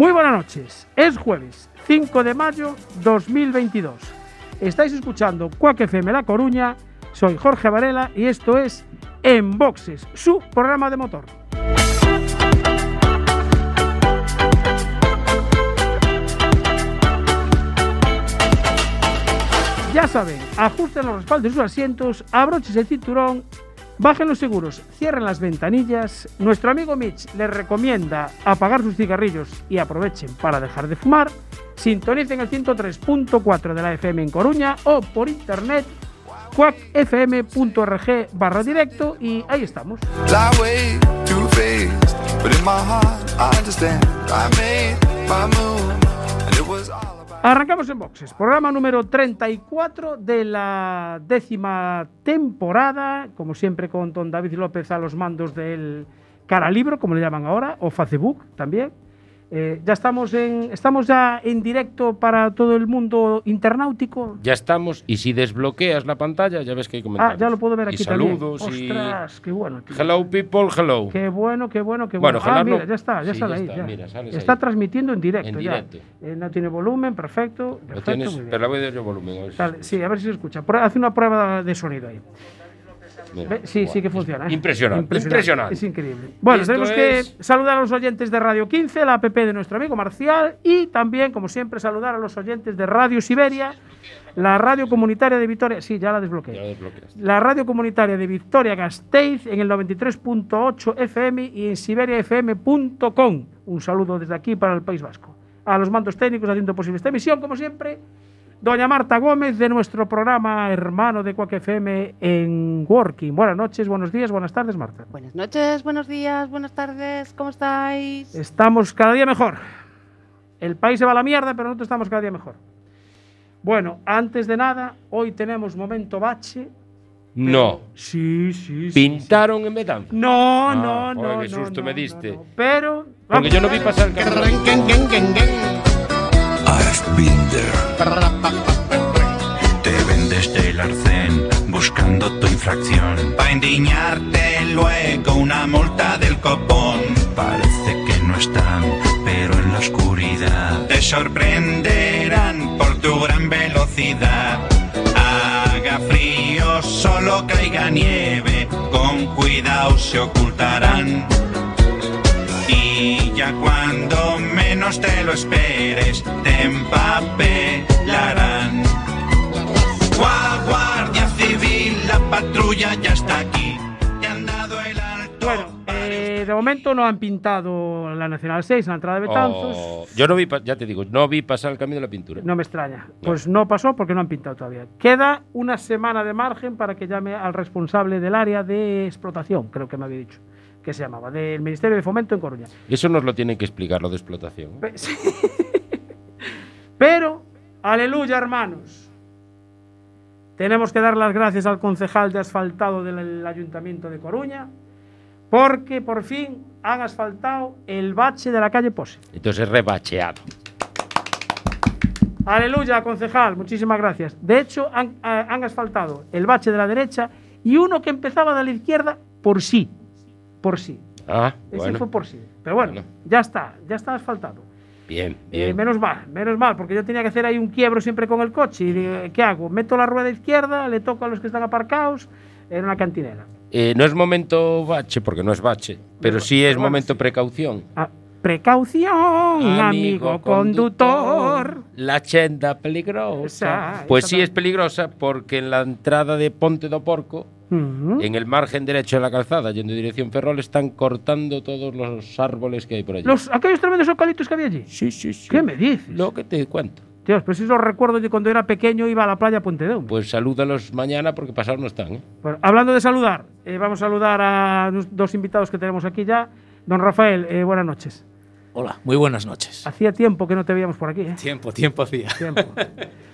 Muy buenas noches. Es jueves 5 de mayo 2022. Estáis escuchando Cuac FM La Coruña. Soy Jorge Varela y esto es En Boxes, su programa de motor. Ya saben, ajusten los respaldos de sus asientos, abrochen el cinturón, bajen los seguros, cierren las ventanillas. Nuestro amigo Mitch les recomienda apagar sus cigarrillos y aprovechen para dejar de fumar. Sintonicen el 103.4 de la FM en Coruña o por internet cuacfm.org barra directo y ahí estamos. Arrancamos en boxes, programa número 34 de la décima temporada, como siempre con don David López a los mandos del Cara Libro, como le llaman ahora, o Facebook también. Eh, ya estamos en, estamos ya en directo para todo el mundo internautico. Ya estamos, y si desbloqueas la pantalla, ya ves que hay Ah, comentarios. ya lo puedo ver y aquí también. saludos Ostras, qué bueno. tío. y... Hello, people, hello. Qué bueno, qué bueno, qué Bueno, bueno. ah, ojalá no- mira, ya está, ya Sí, sale ya ahí. está, ya. mira, está ahí. transmitiendo en directo En ya. directo. Eh, no tiene volumen, perfecto. Perfecto, tienes, muy bien. pero la voy a dar yo volumen. a ver si sí, a ver si se escucha. Hace una prueba de sonido ahí. Mira, Sí, sí que funciona. ¿eh? Impresionante, impresionante. Es increíble. Bueno, Esto tenemos que es- saludar a los oyentes de Radio 15, la app de nuestro amigo Marcial, y también, como siempre, saludar a los oyentes de Radio Siberia, la radio comunitaria de Vitoria. Sí, ya la desbloqueé. Ya desbloqueaste. La radio comunitaria de Victoria Gasteiz en el 93.8 FM y en siberiafm.com. Un saludo desde aquí para el País Vasco. A los mandos técnicos haciendo posible esta emisión, como siempre, doña Marta Gómez de nuestro programa hermano de Cuac FM en Working. Buenas noches, buenos días, buenas tardes, Marta. Buenas noches, buenos días, buenas tardes, ¿cómo estáis? Estamos cada día mejor. El país se va a la mierda, pero nosotros estamos cada día mejor. Bueno, antes de nada, hoy tenemos momento bache. No. Sí, sí, sí. Pintaron en Betanzos. No, Ah, no, no. qué no, susto no, me no, diste. no. Pero. Porque yo no vi pasar el Te vendes del arcén buscando tu infracción. Pa' indignarte luego una multa del copón. Parece que no están, pero en la oscuridad te sorprenderán por tu gran velocidad. Haga frío, solo caiga nieve, con cuidado se ocultarán. Y ya cuando menos te lo esperes, te empapelarán. Gua- Guardia Civil, la patrulla ya está aquí. Te han dado el alto. Bueno, eh, de momento no han pintado la Nacional 6 en la entrada de Betanzos. Oh, yo no vi, ya te digo, no vi pasar el camino de la pintura. No me extraña. Pues no pasó porque no han pintado todavía. Queda una semana de margen para que llame al responsable del área de explotación, creo que me había dicho, que se llamaba, del Ministerio de Fomento en Coruña. Eso nos lo tienen que explicar, lo de explotación. Pe- sí. Pero, aleluya, hermanos. Tenemos que dar las gracias al concejal de asfaltado del Ayuntamiento de Coruña, porque por fin han asfaltado el bache de la calle Pose. Entonces rebacheado. Aleluya, concejal, muchísimas gracias. De hecho, han, eh, han asfaltado el bache de la derecha y uno que empezaba de la izquierda por sí. Por sí. Ah, Ese bueno. fue por sí. Pero bueno, Bueno. ya está, ya está asfaltado. Bien, Eh, bien. menos mal, menos mal, porque yo tenía que hacer ahí un quiebro siempre con el coche. Y ¿qué hago? Meto la rueda izquierda, le toco a los que están aparcados en una cantinera. Eh, no es momento bache, porque no es bache, pero sí es bueno, momento sí. precaución. Ah, precaución, amigo, conductor. La chenda peligrosa. Esa, pues esa sí es peligrosa porque en la entrada de Ponte do Porco, En el margen derecho de la calzada, yendo en dirección Ferrol, están cortando todos los árboles que hay por allí. Los, aquellos tremendos eucaliptos que había allí. Sí, sí, sí. ¿Qué me dices? Lo que te cuento. Dios, pues eso recuerdo de cuando era pequeño iba a la playa Pontedón. Pues salúdalos mañana porque pasados no están, ¿eh? Bueno, hablando de saludar, eh, vamos a saludar a dos invitados que tenemos aquí ya. Don Rafael, eh, buenas noches. Hola, muy buenas noches. Hacía tiempo que no te veíamos por aquí, ¿eh? Tiempo, tiempo hacía. Tiempo.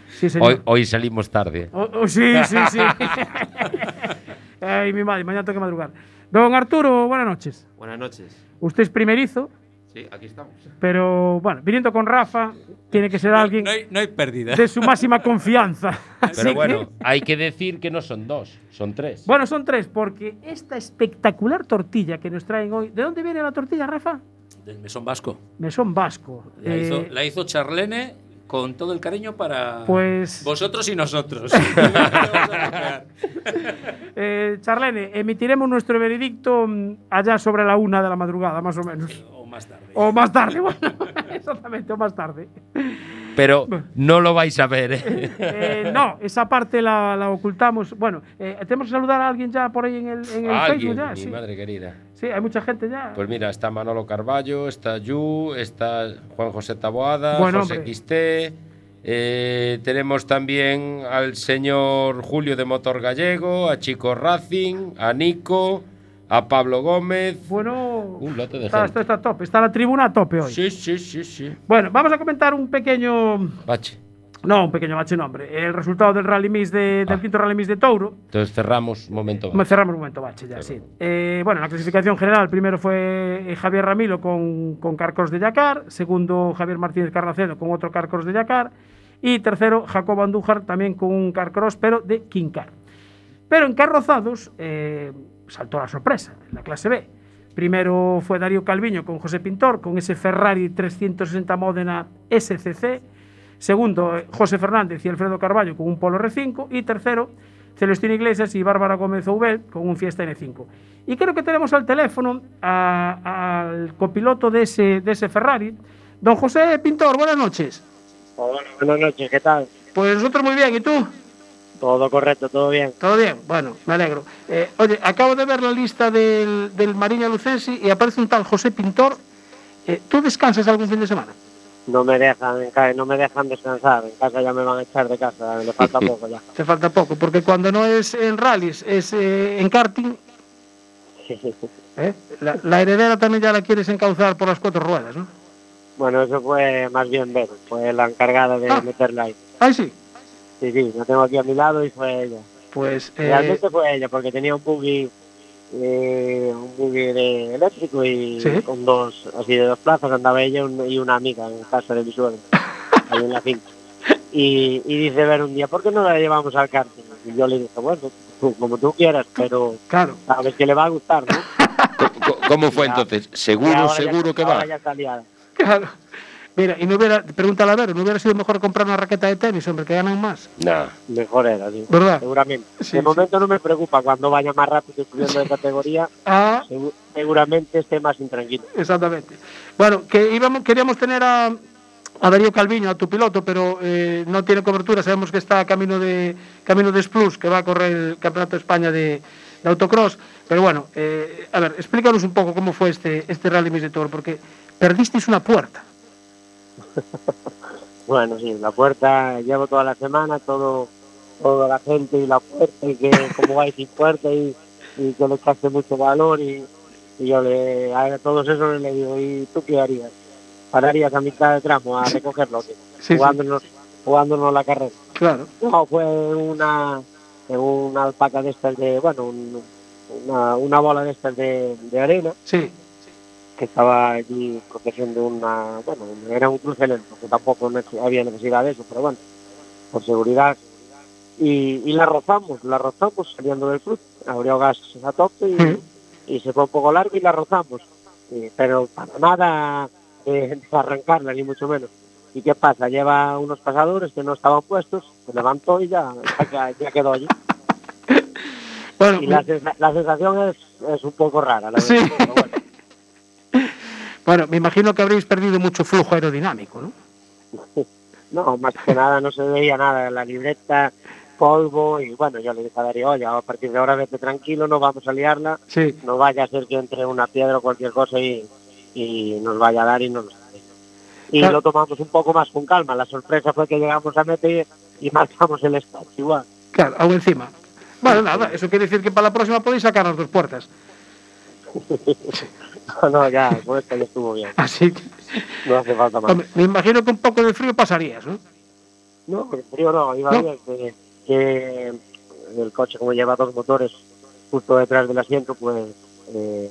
Sí, señor. Hoy, hoy salimos tarde. Oh, oh, sí, sí, sí. Ay, mi madre, mañana tengo que madrugar. Don Arturo, buenas noches. Buenas noches. Usted es primerizo, Sí, aquí estamos. pero bueno, viniendo con Rafa, tiene que ser alguien No hay, no hay pérdida. de su máxima confianza. Pero bueno, hay que decir que no son dos, son tres. Bueno, son tres, porque esta espectacular tortilla que nos traen hoy. ¿De dónde viene la tortilla, Rafa? Del mesón vasco. Mesón Vasco. La, Eh, hizo, la hizo Charlene con todo el cariño para Pues- vosotros y nosotros. Eh, Charlene, emitiremos nuestro veredicto mm, allá sobre la una de la madrugada, más o menos. o más tarde. O más tarde, bueno, exactamente, o más tarde. Pero no lo vais a ver, ¿eh? Eh, no, esa parte la, la ocultamos. Bueno, eh, tenemos que saludar a alguien ya por ahí en el, en el Alguien, Facebook. Ya, mi sí. madre querida. Sí, hay mucha gente ya. Pues mira, está Manolo Carballo, está Yu, está Juan José Taboada, Buen José hombre. Quisté. eh, tenemos también al señor Julio de Motor Gallego, a Chico Racing, a Nico, a Pablo Gómez. bueno, Un lote de está, gente. tope. Está la tribuna a tope hoy. Sí, sí, sí, sí. Bueno, vamos a comentar un pequeño. Bache. No, un pequeño bache nombre. El resultado del Rally Mix de- del Ah. quinto Rally Mix de Touro. Entonces cerramos un momento. Me cerramos un momento, bache ya, sí. Eh, bueno, en la clasificación general, primero fue eh, Javier Ramilo con, con Carcos de Yacar, segundo Javier Martínez Carracedo con otro Carcos de Yacar, y tercero Jacobo Andújar también con un Carcross, pero de Quincar. Pero en carrozados eh, saltó la sorpresa, en la clase B. Primero fue Darío Calviño con José Pintor, con ese Ferrari 360 Módena SCC. Segundo, eh, José Fernández y Alfredo Carballo con un Polo R5. Y tercero, Celestino Iglesias y Bárbara Gómez Oubel con un Fiesta N5. Y creo que tenemos al teléfono a- al copiloto de ese, de ese Ferrari, don José Pintor. Buenas noches. Hola, buenas noches, ¿qué tal? Pues nosotros muy bien, ¿y tú? Todo correcto, todo bien. ¿Todo bien? Bueno, me alegro. Eh, oye, acabo de ver la lista del, del Mariña Lucensi y aparece un tal José Pintor. Eh, ¿Tú descansas algún fin de semana? No me dejan, no me dejan descansar. En casa ya me van a echar de casa, le falta poco ya. Te falta poco, porque cuando no es en rallies, es eh, en karting, ¿eh? la, la heredera también ya la quieres encauzar por las cuatro ruedas, ¿no? bueno, eso fue más bien Vero, fue la encargada de Ah. meterla ahí. Ay, sí. Sí, sí, la tengo aquí a mi lado y fue ella. Pues eh, Realmente fue ella, porque tenía un buggy, eh, un buggy de eléctrico y Sí. con dos, así de dos plazas andaba ella y un- y una amiga en casa de mi suegro, ahí en la finca. Y, y dice ver un día, ¿por qué no la llevamos al karting? Y yo le dije, bueno, tú, como tú quieras, pero claro. sabes que le va a gustar, ¿no? ¿Cómo fue entonces? ¿Seguro, ahora ya- seguro que va? ya está liada. Claro. Mira, y no hubiera, pregúntale a ver, ¿no hubiera sido mejor comprar una raqueta de tenis, hombre, que ganan más? No. Mejor era, sí. ¿Verdad? Seguramente. Sí, de sí. momento no me preocupa cuando vaya más rápido subiendo de categoría, Ah, segu- seguramente esté más intranquilo. exactamente. Bueno, que íbamos, queríamos tener a, a Darío Calviño, a tu piloto, pero eh, no tiene cobertura. Sabemos que está camino de camino de Splus, que va a correr el Campeonato de España de, de autocross. Pero bueno, eh, a ver, explícanos un poco cómo fue este, este Rally Mix de Tour, porque perdisteis una puerta. Bueno, sí, la puerta, llevo toda la semana, todo, toda la gente y la puerta, y que como vais sin puerta y, y que le echaste mucho valor y, y yo le, a todos esos le digo, ¿y tú qué harías? ¿Pararías a mitad de tramo a recogerlo? Sí, sí, jugándonos, jugándonos la carrera. claro. No, fue una, una alpaca de estas de, bueno, un- una, una bola de estas de, de arena Sí, que estaba allí protegiendo una, bueno, era un cruce lento, que tampoco había necesidad de eso, pero bueno, por seguridad. Y, y la rozamos, la rozamos saliendo del cruce, abrió gas a tope y, Sí. y se fue un poco largo y la rozamos, Y- pero para nada de arrancarla, ni mucho menos. ¿Y qué pasa? Lleva unos pasadores que no estaban puestos, se levantó y ya, ya, ya quedó allí. bueno, Y la, sensa- la sensación es, es un poco rara, la Sí. verdad. pero bueno. Bueno, me imagino que habréis perdido mucho flujo aerodinámico, ¿no? No, más que nada no se veía nada, la libreta, polvo y bueno, yo le dije a Darío, oye, a partir de ahora vete tranquilo, no vamos a liarla, Sí, no vaya a ser que entre una piedra o cualquier cosa y, y nos vaya a dar y no nos y Claro. lo tomamos un poco más con calma. La sorpresa fue que llegamos a meta y, marcamos el start igual. Claro, aún encima. Bueno, nada, eso quiere decir que para la próxima podéis sacar las dos puertas. No, no, ya, con ya estuvo bien. Así que, No hace falta más. me imagino que un poco de frío pasarías, ¿no? No, el frío no, iba No. bien. Que, que el coche, como lleva dos motores justo detrás del asiento, pues eh,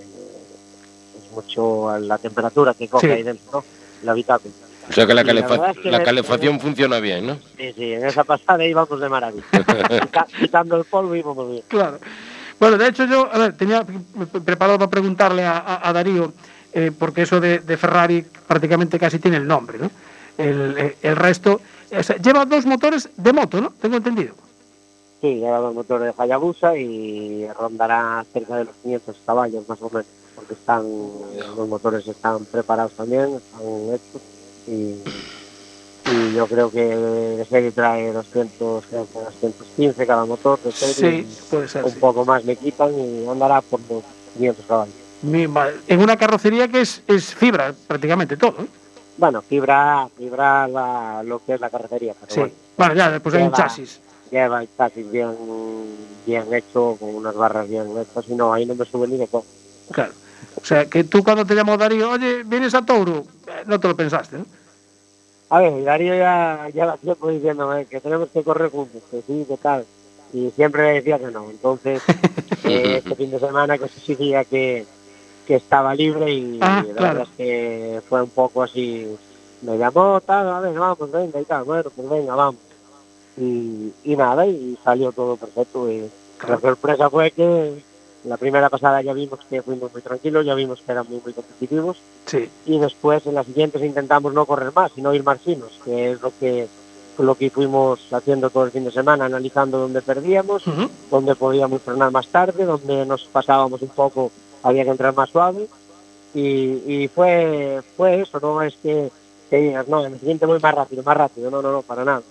es mucho la temperatura que coge Sí. ahí dentro, ¿no? El habitáculo. O sea que la, calefa- verdad es que la me- calefacción funciona bien, ¿no? Sí, sí, en esa pasada íbamos de maravilla. Quita- Quitando el polvo íbamos bien. Claro. Bueno, de hecho yo, a ver, tenía pre- preparado para preguntarle a, Darío, eh, porque eso de, Ferrari prácticamente casi tiene el nombre, ¿no? El, eh, resto, lleva dos motores de moto, ¿no? Tengo entendido. Sí, lleva dos motores de Hayabusa y rondará cerca de los 500 caballos más o menos, porque están los motores están preparados también, están hechos y yo creo que de serie trae 200, creo que 215 cada motor de serie, Sí, puede ser. un sí. poco más le quitan y andará por los 500 caballos. En una carrocería que es, es fibra prácticamente todo. ¿eh? Bueno, fibra, fibra la, lo que es la carrocería, pero Sí. bueno, Bueno, ya después hay un Lleva- chasis. lleva el chasis bien, bien hecho, con unas barras bien hechas, y no, ahí no me sube ni de cojo. Claro. O sea, que tú cuando te llamó Darío, oye, vienes a Touro, Eh, no te lo pensaste, ¿no? A ver, Darío ya lleva tiempo diciéndome que tenemos que correr juntos, que sí, que tal. Y siempre le decía que no. Entonces, eh, este fin de semana que sí día que, que estaba libre y Ah, la claro. verdad es que fue un poco así. Me llamó, tal, a ver, vamos, venga y tal. Bueno, pues venga, vamos. Y, y nada, y salió todo perfecto. Y la sorpresa fue que la primera pasada ya vimos que fuimos muy tranquilos, ya vimos que eran muy, muy competitivos Sí. y después en las siguientes intentamos no correr más, sino ir más finos, que es lo que lo que fuimos haciendo todo el fin de semana, analizando dónde perdíamos, Ujú. dónde podíamos frenar más tarde, dónde nos pasábamos un poco, había que entrar más suave y, y fue fue eso, no es que, que digas, no, en el siguiente voy más rápido, más rápido, no, no, no, para nada.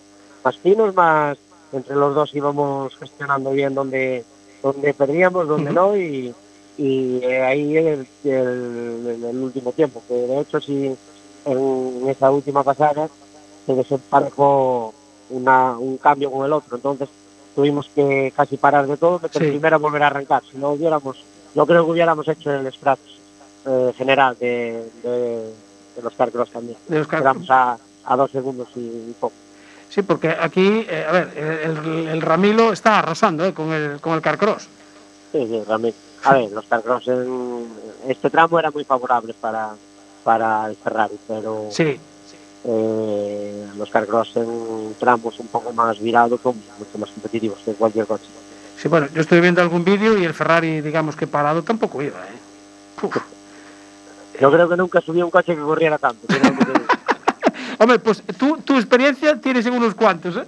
Más finos, más entre los dos íbamos gestionando bien dónde, dónde perdíamos, dónde Ujú. no y, y eh, ahí el, el, último tiempo, que de hecho sí en esa última pasada se desemparejó una, un cambio con el otro, entonces tuvimos que casi parar de todo, meter Sí. primero volver a arrancar, si no hubiéramos, yo creo que hubiéramos hecho el scratch eh, general de, de, de los Carcross también, De los a, a dos segundos y, y poco. Sí, porque aquí, eh, a ver, el, el- Ramilo está arrasando eh, con el, con el Carcross. Sí, sí. A ver, los Carcross en este tramo era muy favorable para, para el Ferrari, pero Sí, eh, los Carcross en tramos un poco más virados son mucho más competitivos que cualquier coche. sí, bueno, yo estoy viendo algún vídeo y el Ferrari, digamos que parado, tampoco iba, ¿eh? Uf. Yo creo que nunca subí un coche que corriera tanto. tiene algo que decir. Hombre, pues tú, tu experiencia tienes en unos cuantos, ¿eh?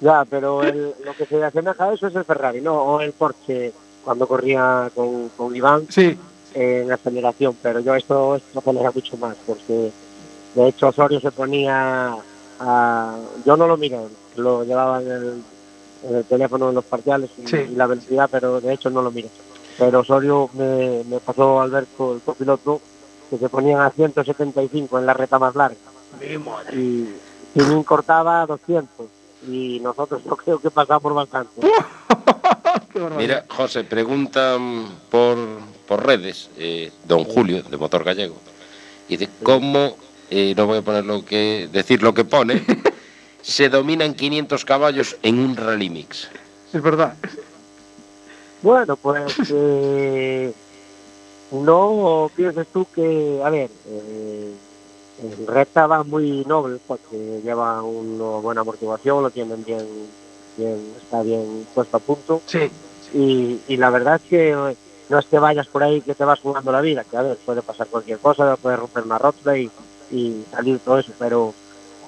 ya, pero el- lo que se asemeja a eso es el Ferrari, ¿no? O el Porsche cuando corría con, con Iván Sí, en aceleración, pero yo esto, esto acelera mucho más, porque de hecho Osorio se ponía a... Yo no lo miré, lo llevaba en el, en el teléfono en los parciales y, Sí. y la velocidad, pero de hecho no lo miré. Pero Osorio me, me pasó Alberto, el copiloto, que se ponían a 175 en la reta más larga mi madre. y Jimin cortaba a 200 y nosotros yo creo que pasamos bastante. Qué barbaridad. Mira, José, preguntan por, por redes, eh, don Julio, de Motor Gallego, y de cómo, eh, no voy a poner lo que, decir lo que pone, se dominan 500 caballos en un rally mix. Es verdad. Bueno, pues eh, no pienses tú que, a ver, el recta va muy noble porque lleva una buena amortiguación, lo tienen bien, bien está bien puesto a punto Sí, y, y la verdad es que no es que vayas por ahí que te vas jugando la vida, que a ver, puede pasar cualquier cosa, puede romper una rótula y, y salir todo eso, pero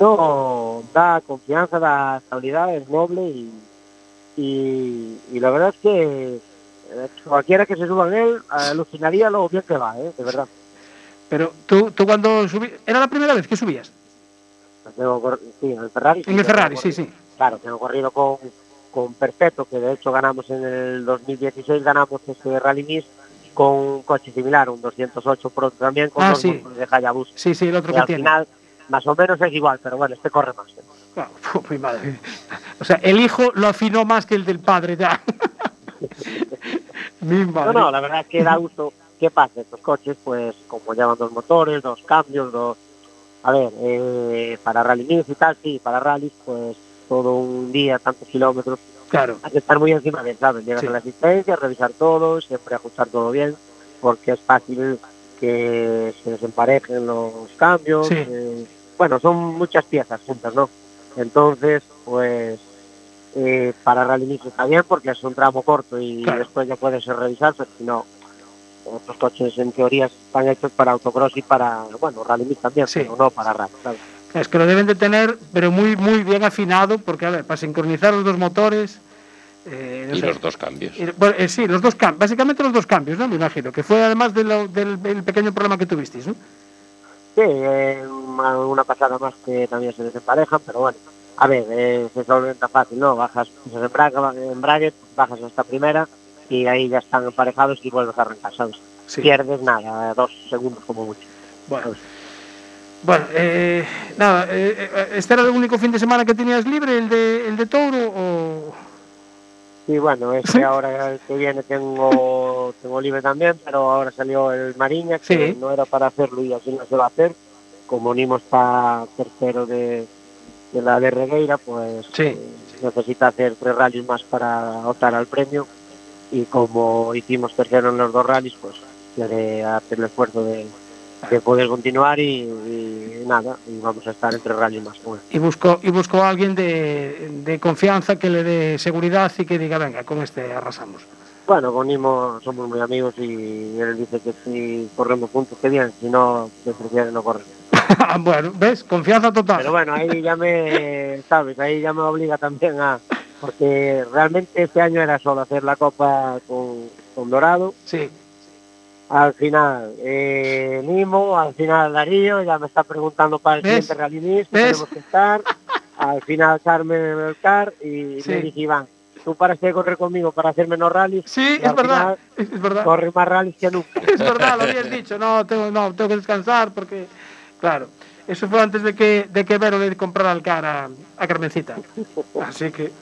no da confianza, da estabilidad, es noble y, y, y la verdad es que eh, cualquiera que se suba en él alucinaría lo bien que va, ¿eh? de verdad. Pero tú, tú cuando subí... ¿Era la primera vez que subías? Cor- sí, en el Ferrari. En el Ferrari, sí, sí. Claro, tengo corrido con, con Perfecto, que de hecho ganamos en el 2016, ganamos ese Rally Mix con un coche similar, un 208 Pro también, con Ah, dos sí. de Hayabusa. Sí, sí, el otro que al tiene. final más o menos es igual, pero bueno, este corre más. Claro, mi madre. O sea, el hijo lo afinó más que el del padre ya. mi madre. No, no, la verdad es que da gusto. ¿Qué pasa? Estos coches, pues, como llevan dos motores, dos cambios, dos. A ver, eh, para rally y tal, sí, para rallies, pues, todo un día, tantos kilómetros, Claro. hay que estar muy encima de, ¿sabes? Llegas Sí. a la asistencia, revisar todo, siempre ajustar todo bien, porque es fácil que se desemparejen los cambios. Sí. eh, bueno, son muchas piezas juntas, ¿no? Entonces, pues, eh, para rally está bien porque es un tramo corto y Claro. después ya puedes revisar, pero si no, otros coches en teoría están hechos para autocross y para, bueno, rally mix también, Sí. pero no para rally, ¿sabes? Es que lo deben de tener, pero muy, muy bien afinado, porque, a ver, para sincronizar los dos motores. eh, no Y sé. los dos cambios. Y, bueno, eh, sí, los dos cambios, básicamente los dos cambios, ¿no? Me imagino, que fue además de lo- del, del pequeño problema que tuvisteis, ¿no? Sí, eh, una, pasada más que también se desemparejan, pero bueno, a ver, eh, se solventa fácil, ¿no? Bajas, pisas embrague, embrague, bajas hasta primera y ahí ya están emparejados y vuelves a arrancar, ¿sabes? Sí. Pierdes nada, dos segundos como mucho. Bueno, bueno eh, nada, eh, eh, ¿este era el único fin de semana que tenías libre, el de, el de Touro o...? Sí, bueno, este ¿Sí? ahora el que viene tengo, tengo libre también, pero ahora salió el Mariña, que sí. no era para hacerlo y así no se va a hacer. Como unimos para tercero de, de la de Regueira, pues sí. eh, necesita hacer tres rallies más para optar al premio. Y como hicimos tercero en los dos rallies, pues quiere hacer el esfuerzo de, de poder continuar y, y nada, y vamos a estar en tres rallies más. él. Y buscó, y buscó a alguien de, de confianza que le dé seguridad y que diga, venga, con este arrasamos. Bueno, con Nimo somos muy amigos y él dice que si corremos juntos, que bien, si no, que prefiere no correr. bueno, ¿ves? Confianza total. Pero bueno, ahí ya me, sabes, ahí ya me obliga también a, porque realmente este año era solo hacer la copa con, con Dorado, Sí, al final eh, Nimo, al final Darío, ya me está preguntando para el ¿Ves? siguiente Rally Mix, tenemos que estar, al final Carmen Belcar y Sí. me dice Iván, tú paras de correr conmigo para hacer menos rallies, sí, es verdad, final es verdad. corre más rallies que nunca. Es verdad, lo habías dicho, no tengo, no, tengo que descansar porque, claro, eso fue antes de que, de que Vero le comprara el cara a Carmencita. Así que,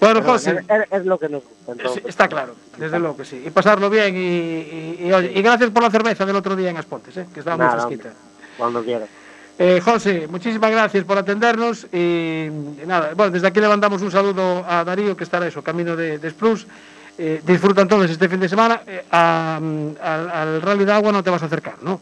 bueno, Pero José, es, lo que nos gusta. entonces. está claro, desde luego que sí. Y pasarlo bien y, y, y, oye, y gracias por la cerveza del otro día en Aspontes, ¿eh? que estaba muy fresquita. Cuando quieras. Eh, José, muchísimas gracias por atendernos y, nada, bueno, desde aquí le mandamos un saludo a Darío que estará eso, camino de, de Spruce. Eh, disfruta entonces este fin de semana. Eh, a- al, al rally de agua no te vas a acercar, ¿no?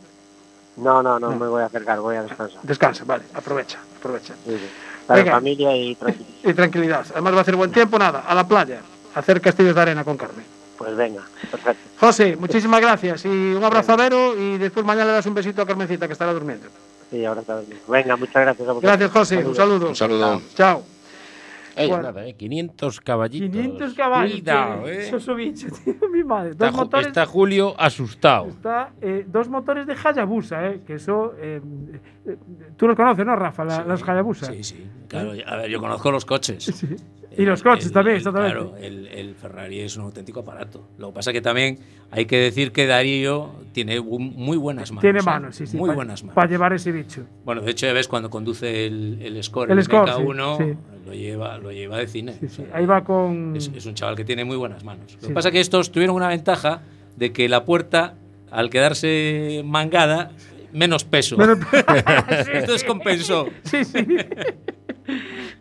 No, no, no, No. me voy a acercar, voy a descansar. Descansa, vale, aprovecha, aprovecha. Sí, sí. Para Venga. familia y tranquilo. Y tranquilidad. Además va a hacer buen tiempo, nada, a la playa, a hacer castillos de arena con Carmen. Pues venga, perfecto. José, muchísimas gracias y un abrazo a Vero y después mañana le das un besito a Carmencita que estará durmiendo. Sí, ahora está bien. Venga, muchas gracias a vosotros. Gracias, José, un saludo. Un saludo. Chao. Ey, Bueno. nada, eh, 500 caballitos. 500 caballos. Cuidado, eh. Eso bicho, tío, mi madre. Dos Está, motores. está Julio asustado. Está, eh, dos motores de Hayabusa, eh, que eso. eh, eh, tú los conoces, ¿no, Rafa? La- las Hayabusa. Sí, sí. Claro, a ver, yo conozco los coches. Sí. Y los coches también, exactamente. Claro, el, el Ferrari es un auténtico aparato. Lo que pasa que también hay que decir que Darío tiene muy buenas manos. Tiene ¿eh? manos, sí, sí. Muy buenas manos. Para llevar ese bicho. Bueno, de hecho, ya ves cuando conduce el, el Score, El el, Score, MK1, sí, sí. Lo, lleva, lo lleva de cine. Sí, O sea, Ahí va con. es, es un chaval que tiene muy buenas manos. Lo que pasa que estos tuvieron una ventaja de que la puerta, al quedarse mangada, menos peso. Pero- Entonces compensó. Sí, sí.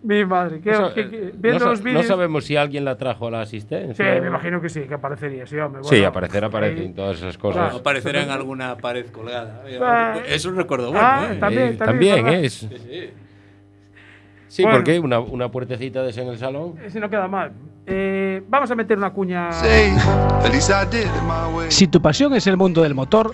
Mi madre. Eso, que- eh, viendo no, los no vídeos. sabemos si alguien la trajo a la Sí, asistencia. me imagino que sí, que aparecería, sí, hombre. Sí, bueno, aparecer ahí- aparecen todas esas cosas. Claro. Aparecerá en alguna pared colgada. Ah. Es un recuerdo bueno. Ah, ¿eh? también, Eh, también, también. ¿eh? Es- Sí, Bueno. porque una, una puertecita de esa en el salón. Si no queda mal. Eh, vamos a meter una cuña. Si tu pasión es el mundo del motor,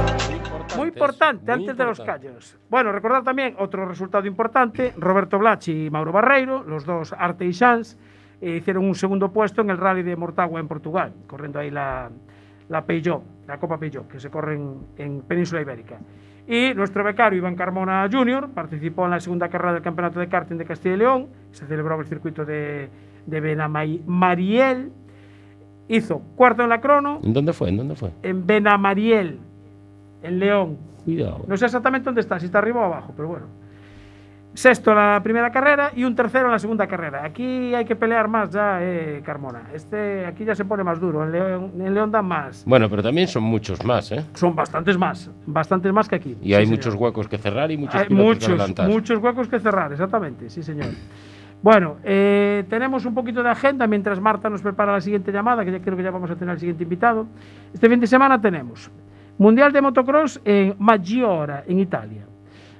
Importante, muy antes de los importante. callos. Bueno, recordar también otro resultado importante: Roberto Blach y Mauro Barreiro, los dos arteisans, e hicieron un segundo puesto en el Rally de Mortagua en Portugal, corriendo ahí la, la Peugeot, la Copa Peugeot, que se corre en, en Península Ibérica. Y nuestro becario Iván Carmona Jr. participó en la segunda carrera del Campeonato de Karting de Castilla y León, se celebró en el circuito de, de Benamariel. Hizo cuarto en la crono, ¿En dónde fue? ¿En dónde fue? en Benamariel, en León. Cuidado. No sé exactamente dónde está, si está arriba o abajo, pero bueno. Sexto en la primera carrera y un tercero en la segunda carrera. Aquí hay que pelear más ya, eh, Carmona. Este, aquí ya se pone más duro. En León, en León dan más. Bueno, pero también son muchos más, ¿eh? Son bastantes más. Bastantes más que aquí. Y hay muchos huecos que cerrar y muchos Hay que muchos, adelantar. muchos huecos que cerrar, exactamente. Sí, señor. Bueno, eh, tenemos un poquito de agenda mientras Marta nos prepara la siguiente llamada, que ya creo que ya vamos a tener al siguiente invitado. Este fin de semana tenemos Mundial de Motocross en Maggiora, en Italia.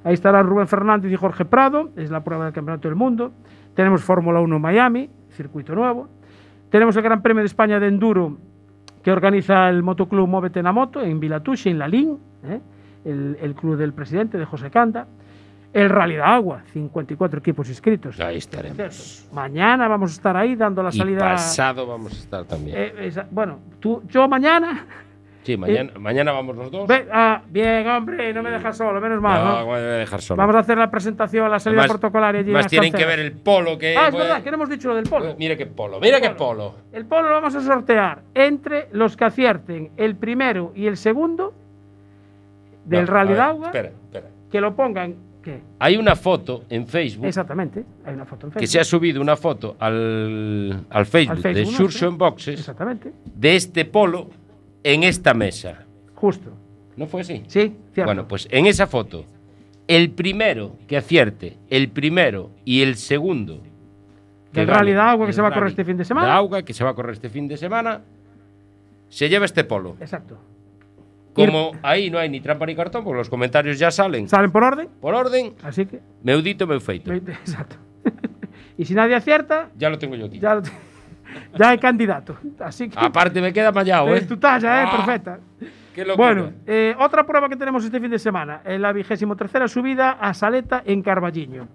Ahí estarán Rubén Fernández y Jorge Prado, es la prueba del Campeonato del Mundo. Tenemos Fórmula 1 en Miami, circuito nuevo. Tenemos el Gran Premio de España de Enduro que organiza el Motoclub Móvete en la Moto en Vilatuche, en Lalín, ¿eh? el, el club del presidente de José Canda. El Rally de Agua, 54 equipos inscritos. Ahí estaremos. Mañana vamos a estar ahí dando la Y salida. pasado vamos a estar también. Eh, esa- bueno, tú, yo mañana. Sí, mañana, mañana vamos los dos. Ve- ah, bien, hombre, no me dejas solo, menos mal. no, ¿no? me voy a dejar solo. Vamos a hacer la presentación, la salida Además- protocolaria allí. las tienen que ver el polo que. Ah, es verdad, que no hemos dicho lo del polo. Mira qué polo, mira qué polo. El polo lo vamos a sortear entre los que acierten el primero y el segundo del No, Rally a de ver, Agua, Espera, espera. que lo pongan. ¿Qué? Hay una foto en Facebook Exactamente, hay una foto en que Facebook. se ha subido una foto al, al Facebook, Al de Facebook en Boxes Exactamente, de este polo en esta mesa. justo. ¿No fue así? Sí, cierto. Bueno, pues en esa foto, el primero que acierte, el primero y el segundo Del gane Rally de Agua que el se va a correr este fin de semana. De agua que se va a correr este fin de semana, se lleva este polo. Exacto. Como ahí no hay ni trampa ni cartón, porque los comentarios ya salen Salen por orden, por orden, así que. meudito, meu feito. Exacto. y si nadie acierta, Ya lo tengo yo aquí. ya, lo- ya hay candidato. Así que. Aparte me queda mallado, ¿eh? es tu talla, ¿eh? Ah, Perfecta. qué. Bueno, eh, otra prueba que tenemos este fin de semana, en la vigésimo tercera subida a Saleta en Carballiño.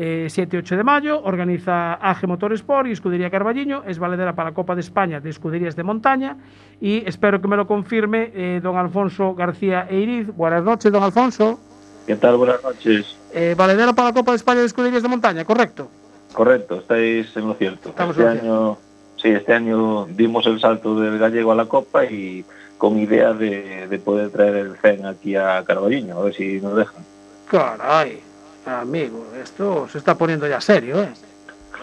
Eh, 7-8 de mayo, organiza AG Motorsport y Escudería Carballiño, es valedera para la Copa de España de Escuderías de Montaña y espero que me lo confirme eh, don Alfonso García Eiriz. Buenas noches, don Alfonso. ¿Qué tal? Buenas noches. Eh, valedera para la Copa de España de Escuderías de Montaña, ¿correcto? Correcto, estáis en lo cierto. Estamos este en lo año, sí, este año dimos el salto del gallego a la Copa y con idea de, de poder traer el CEN aquí a Carballiño, a ver si nos dejan. Caray, amigo, esto se está poniendo ya serio, ¿eh?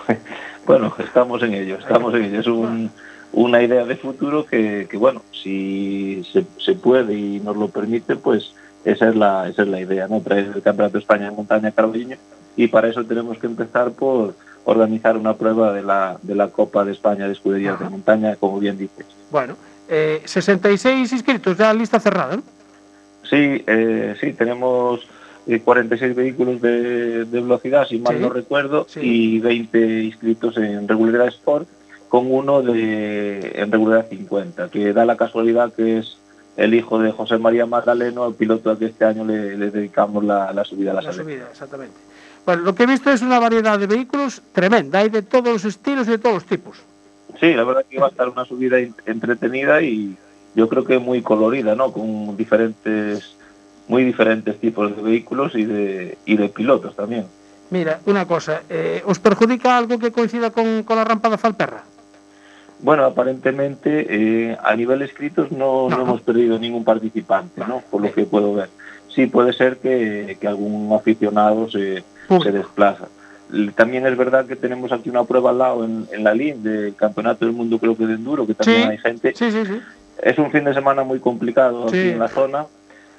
Bueno, estamos en ello, estamos en ello. Es un- una idea de futuro que, que, bueno, si se, se puede y nos lo permite, pues esa es la, esa es la idea, ¿no? Traer el Campeonato de España en montaña Carballiño y para eso tenemos que empezar por organizar una prueba de la, de la Copa de España de Escuderías de Montaña, como bien dices. Bueno, eh, 66 inscritos, ya lista cerrada, ¿no? Sí, eh, sí, tenemos eh, 46 vehículos de, de velocidad, si mal Sí, no recuerdo, sí. y 20 inscritos en regularidad Sport, con uno de, en regularidad 50, que da la casualidad que es el hijo de José María Magdaleno, el piloto al que este año le, le dedicamos la, la subida a la, La subida, exactamente. Bueno, lo que he visto es una variedad de vehículos tremenda, hay de todos los estilos y de todos los tipos. Sí, la verdad que va a estar una subida entretenida y yo creo que muy colorida, ¿no? Con diferentes, muy diferentes tipos de vehículos y de, y de pilotos también. Mira, una cosa, eh, ¿os perjudica algo que coincida con, con la rampa de Falperra? Bueno, aparentemente eh, a nivel escritos no, no hemos perdido ningún participante, ¿no? Por lo que puedo ver. Sí, puede ser que, que algún aficionado se, desplaza. También es verdad que tenemos aquí una prueba al lado en, en la LIN del Campeonato del Mundo, creo que de Enduro, que también Sí. hay gente. Sí, sí, sí. Es un fin de semana muy complicado aquí Sí. en la zona.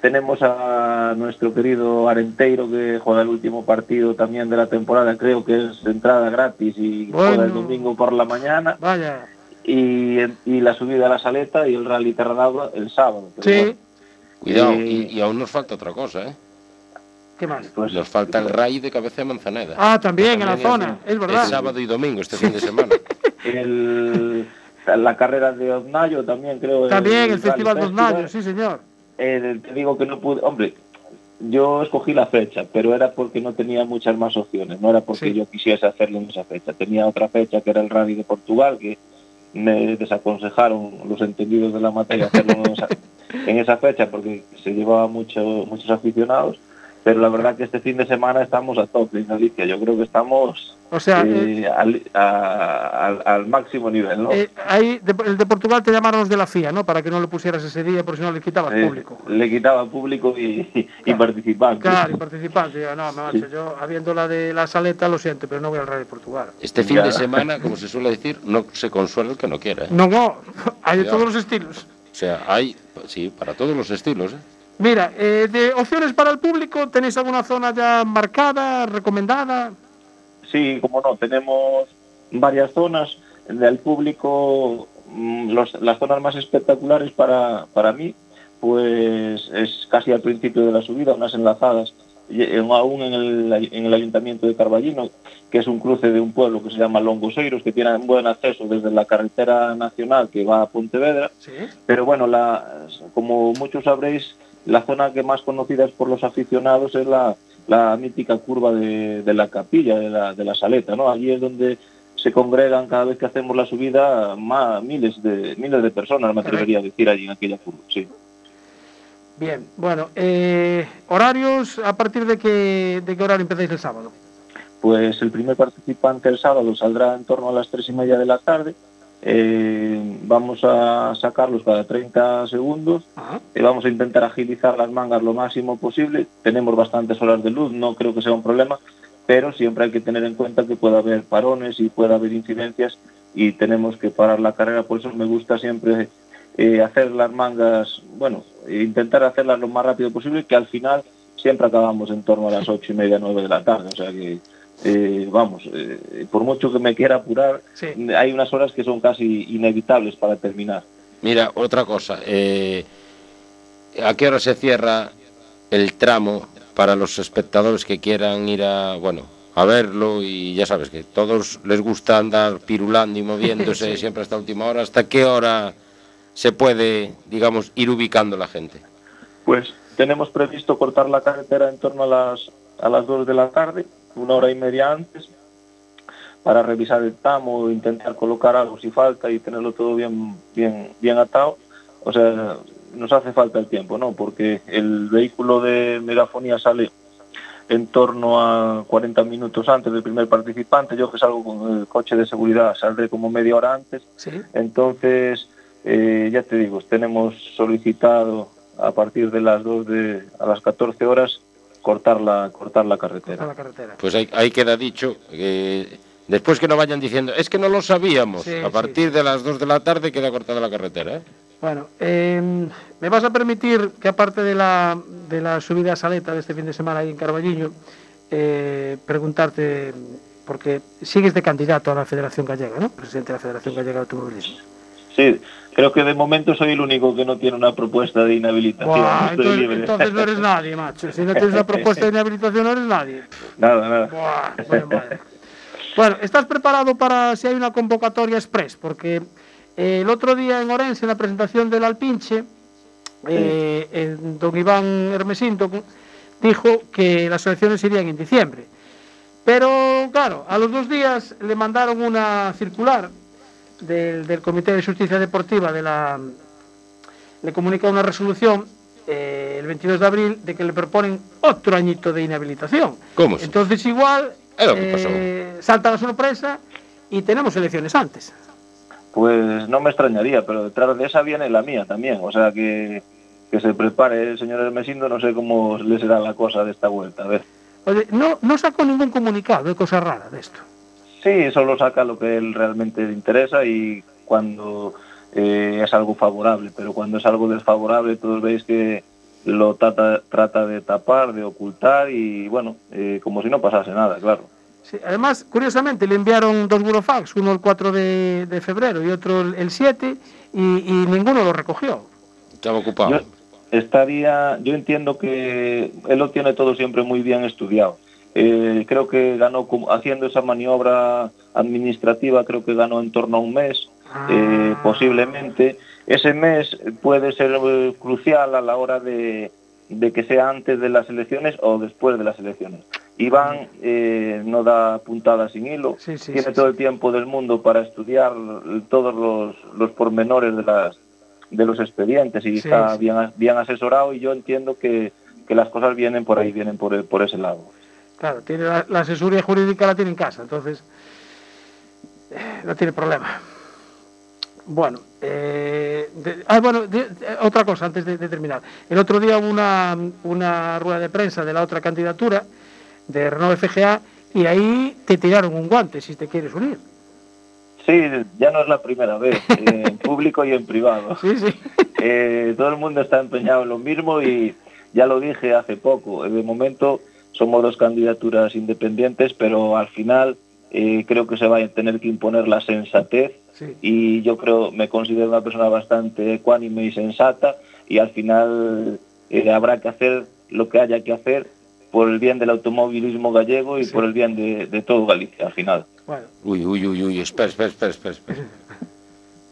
Tenemos a nuestro querido Arenteiro que juega el último partido también de la temporada, creo que es entrada gratis y juega el domingo por la mañana Vaya. Y, y la subida a la saleta y el rally Terranagua el sábado. Pero Sí. bueno, Cuidado, y, y aún nos falta otra cosa, ¿eh? ¿Qué más? pues, Nos falta el RAI de Cabeza de Manzaneda. Ah, también en la zona, es verdad. Es sábado y domingo este fin de semana. el- la carrera de Oznayo también creo. También el Rally Festival de. Osnayo, sí, señor. Eh, te digo que no pude, hombre, yo escogí la fecha, pero era porque no tenía muchas más opciones, no era porque Sí. yo quisiese hacerlo en esa fecha. Tenía otra fecha que era el Rally de Portugal, que me desaconsejaron los entendidos de la materia hacerlo en esa, en esa fecha porque se llevaba mucho, muchos aficionados. Pero la verdad que este fin de semana estamos a tope en Galicia. Yo creo que estamos O sea, eh, al, a- al- al máximo nivel, ¿no? Eh, ahí, de- el de Portugal te llamaron los de la FIA, ¿no? Para que no lo pusieras ese día, porque si no le quitabas Eh, público. le quitaba público y, y participantes. Claro, y participantes. Yo, no, macho, yo, habiendo la de la saleta, lo siento, pero no voy al Rally de Portugal. Este fin Ya. de semana, como se suele decir, no se consuela el que no quiera. ¿eh? No, no, hay de todos los estilos. O sea, hay, sí, para todos los estilos. ¿eh? Mira, eh, de opciones para el público, ¿tenéis alguna zona ya marcada, recomendada? Sí, como no, tenemos varias zonas del público, mm, los- las zonas más espectaculares para, para mí, pues es casi al principio de la subida, unas enlazadas, en- aún en el, ay- en el ayuntamiento de Carballino, que es un cruce de un pueblo que se llama Longoseiros, que tiene un buen acceso desde la carretera nacional que va a Pontevedra, Sí. pero bueno, la, como muchos sabréis, la zona que más conocida es por los aficionados es la, la mítica curva de, de la capilla, de la, de la saleta, ¿no? Allí es donde se congregan cada vez que hacemos la subida más, miles de miles de personas, me atrevería a decir allí en aquella curva, sí. Bien, bueno, eh, horarios, ¿a partir de qué, de qué horario empezáis el sábado? Pues el primer participante el sábado saldrá en torno a las tres y media de la tarde. Eh, vamos a sacarlos cada 30 segundos. Eh, vamos a intentar agilizar las mangas lo máximo posible. Tenemos bastantes horas de luz, no creo que sea un problema, pero siempre hay que tener en cuenta que puede haber parones y puede haber incidencias y tenemos que parar la carrera. Por eso me gusta siempre eh, hacer las mangas, bueno, intentar hacerlas lo más rápido posible, que al final siempre acabamos en torno a las ocho y media, nueve de la tarde. O sea que, eh, vamos, eh, por mucho que me quiera apurar, Sí. hay unas horas que son casi inevitables para terminar. Mira, otra cosa. eh, ¿A qué hora se cierra el tramo para los espectadores que quieran ir a, bueno, a verlo? Y ya sabes que todos les gusta andar pirulando y moviéndose Sí. siempre hasta última hora. ¿Hasta qué hora se puede, digamos, ir ubicando la gente? Pues tenemos previsto cortar la carretera en torno a las, a las 2 de la tarde, una hora y media antes, para revisar el tramo, intentar colocar algo si falta y tenerlo todo bien, bien, bien atado. O sea, nos hace falta el tiempo, ¿no? Porque el vehículo de megafonía sale en torno a 40 minutos antes del primer participante. Yo que salgo con el coche de seguridad saldré como media hora antes. Sí. Entonces, eh, ya te digo, tenemos solicitado a partir de las 2 de a las 14 horas cortar la cortar la carretera. la carretera. Pues ahí, ahí queda dicho que después que no vayan diciendo, es que no lo sabíamos. Sí, a sí, partir de las 2 de la tarde queda cortada la carretera. ¿eh? Bueno, eh, me vas a permitir que aparte de la, de la subida a Saleta de este fin de semana ahí en Carballiño, eh, preguntarte, porque sigues de candidato a la Federación Gallega, ¿no? Presidente de la Federación Gallega de Automovilismo. Sí, creo que de momento soy el único que no tiene una propuesta de inhabilitación. Buah, entonces, libre. entonces no eres nadie, macho. Si no tienes una propuesta de inhabilitación, no eres nadie. Nada, nada. Buah. Bueno, ¿estás preparado para si hay una convocatoria express? Porque eh, el otro día en Orense, en la presentación del Alpinche, eh, eh, don Iván Hermesinto dijo que las elecciones irían en diciembre. Pero, claro, a los dos días le mandaron una circular del, del Comité de Justicia Deportiva de la... Le comunica una resolución eh, el 22 de abril de que le proponen otro añito de inhabilitación. ¿Cómo? Entonces igual Es lo que pasó. eh, salta la sorpresa y tenemos elecciones antes. Pues no me extrañaría, pero detrás de esa viene la mía también. O sea que, que se prepare el señor Hermesindo, no sé cómo le será la cosa de esta vuelta. A ver. Oye, no, no sacó ningún comunicado de cosa rara de esto. Sí, solo saca lo que él realmente le interesa y cuando eh, es algo favorable, pero cuando es algo desfavorable, todos veis que lo trata, trata de tapar, de ocultar y bueno, eh, como si no pasase nada, claro. Sí, además, curiosamente, le enviaron dos burofax, uno el 4 de, de febrero y otro el, el 7, y, y ninguno lo recogió. Estaba ocupado. Yo estaría, yo entiendo que él lo tiene todo siempre muy bien estudiado. Eh, creo que ganó haciendo esa maniobra administrativa, creo que ganó en torno a un mes, eh, posiblemente. Ese mes puede ser eh, crucial a la hora de, de que sea antes de las elecciones o después de las elecciones. Iván eh, no da puntada sin hilo, Sí, sí, tiene sí, todo el tiempo del mundo para estudiar todos los, los pormenores de las de los expedientes y está bien bien asesorado y yo entiendo que, que las cosas vienen por ahí, vienen por, por ese lado. Claro, tiene la, la asesoría jurídica la tiene en casa, entonces eh, no tiene problema. Bueno, eh, de- ah, bueno, de- de- otra cosa antes de, terminar. El otro día hubo una, una rueda de prensa de la otra candidatura de Renault FGA y ahí te tiraron un guante si te quieres unir. Sí, ya no es la primera vez, eh, en público y en privado. Sí, sí. Eh, todo el mundo está empeñado en lo mismo y ya lo dije hace poco. De momento somos dos candidaturas independientes, pero al final eh, creo que se va a tener que imponer la sensatez Sí. y yo creo, me considero una persona bastante ecuánime y sensata y al final eh, habrá que hacer lo que haya que hacer por el bien del automovilismo gallego y por el bien de, de todo Galicia al final. Bueno, Uy, uy, uy, uy, espera, espera, espera, espera. espera.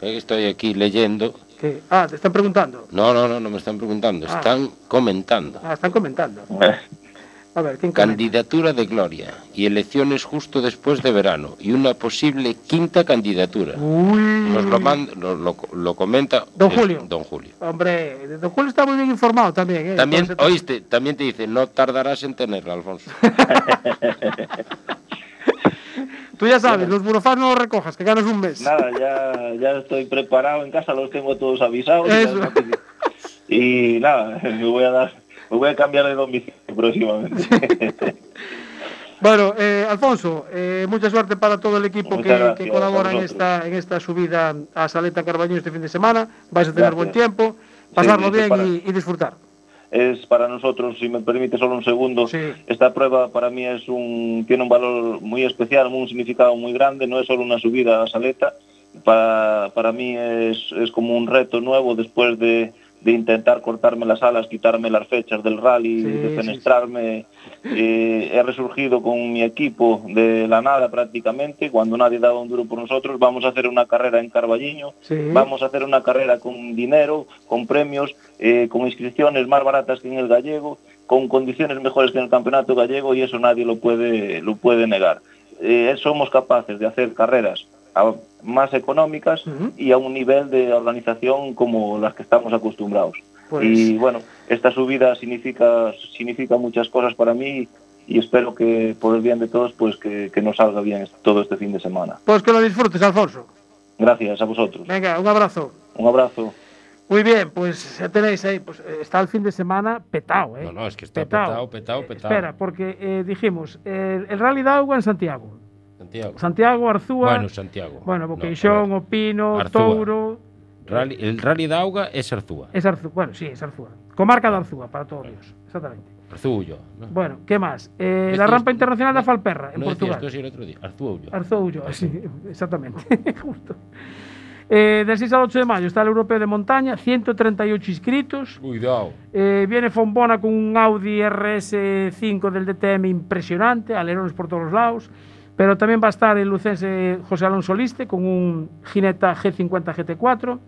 Estoy aquí leyendo. ¿qué? Ah, te están preguntando. No, no, no, no me están preguntando, Ah. están comentando. Ah, están comentando. A ver, ¿quién? Candidatura de Gloria y elecciones justo después de verano y una posible quinta candidatura. Nos lo, manda- lo, lo comenta Don Julio. Don Julio. Hombre, Don Julio está muy bien informado también. ¿eh? También, Entonces- oíste, también te dice, no tardarás en tenerla, Alfonso. Tú ya sabes, los burofans no los recojas, que ganas un mes. Nada, ya, ya estoy preparado en casa, los tengo todos avisados. Eso. Y nada, me voy a dar, me voy a cambiar de domicilio próximamente. Bueno, eh, Alfonso, eh, mucha suerte para todo el equipo que, gracias que colabora en esta, en esta subida a Saleta Carbañón este fin de semana. Vais a tener Gracias. buen tiempo, pasarlo Sí, bien para- y, y disfrutar. es para nosotros, si me permite solo un segundo, esta prueba para mí es un, tiene un valor muy especial, un significado muy grande, no es solo una subida a Saleta, para, para mí es, es como un reto nuevo después de, de intentar cortarme las alas, quitarme las fechas del rally, Sí, sí, defenestrarme. Eh, he resurgido con mi equipo de la nada prácticamente, cuando nadie daba un duro por nosotros, vamos a hacer una carrera en Carballiño. Vamos a hacer una carrera con dinero, con premios, eh, con inscripciones más baratas que en el gallego, con condiciones mejores que en el campeonato gallego y eso nadie lo puede, lo puede negar. Eh, somos capaces de hacer carreras a- más económicas y a un nivel de organización como las que estamos acostumbrados. Pues- Y bueno, esta subida significa, significa muchas cosas para mí y espero que por el bien de todos pues que, que nos salga bien todo este fin de semana. Pues que lo disfrutes, Alfonso. Gracias a vosotros. Venga, un abrazo. Un abrazo. Muy bien, pues ya tenéis ahí, pues eh, está el fin de semana petado, ¿eh? No, no, es que está petado, petado, petado. Espera, porque eh, dijimos, el, el Rally de Agua en Santiago. Santiago. Santiago, Arzúa. Bueno, Santiago. Bueno, No, Boqueixón, Opino, Arzúa. Touro. Rally- el rally de Auga es Arzúa. Es Arzúa. Bueno, sí, es Arzúa. Comarca de Arzúa, para todos Dios. Exactamente. Arzúa. ¿no? Bueno, ¿qué más? Eh, la es- rampa internacional de Falperra, en no Portugal. tú así el otro día. Arzúa. Arzouyo, sí, exactamente. Justo. Eh, del 6 al 8 de mayo está el Europeo de Montaña, 138 inscritos. Cuidado. Eh, viene Fombona con un Audi RS5 del DTM impresionante, alerones por todos lados. Pero también va a estar el lucense José Alonso Liste con un Gineta G50 GT4.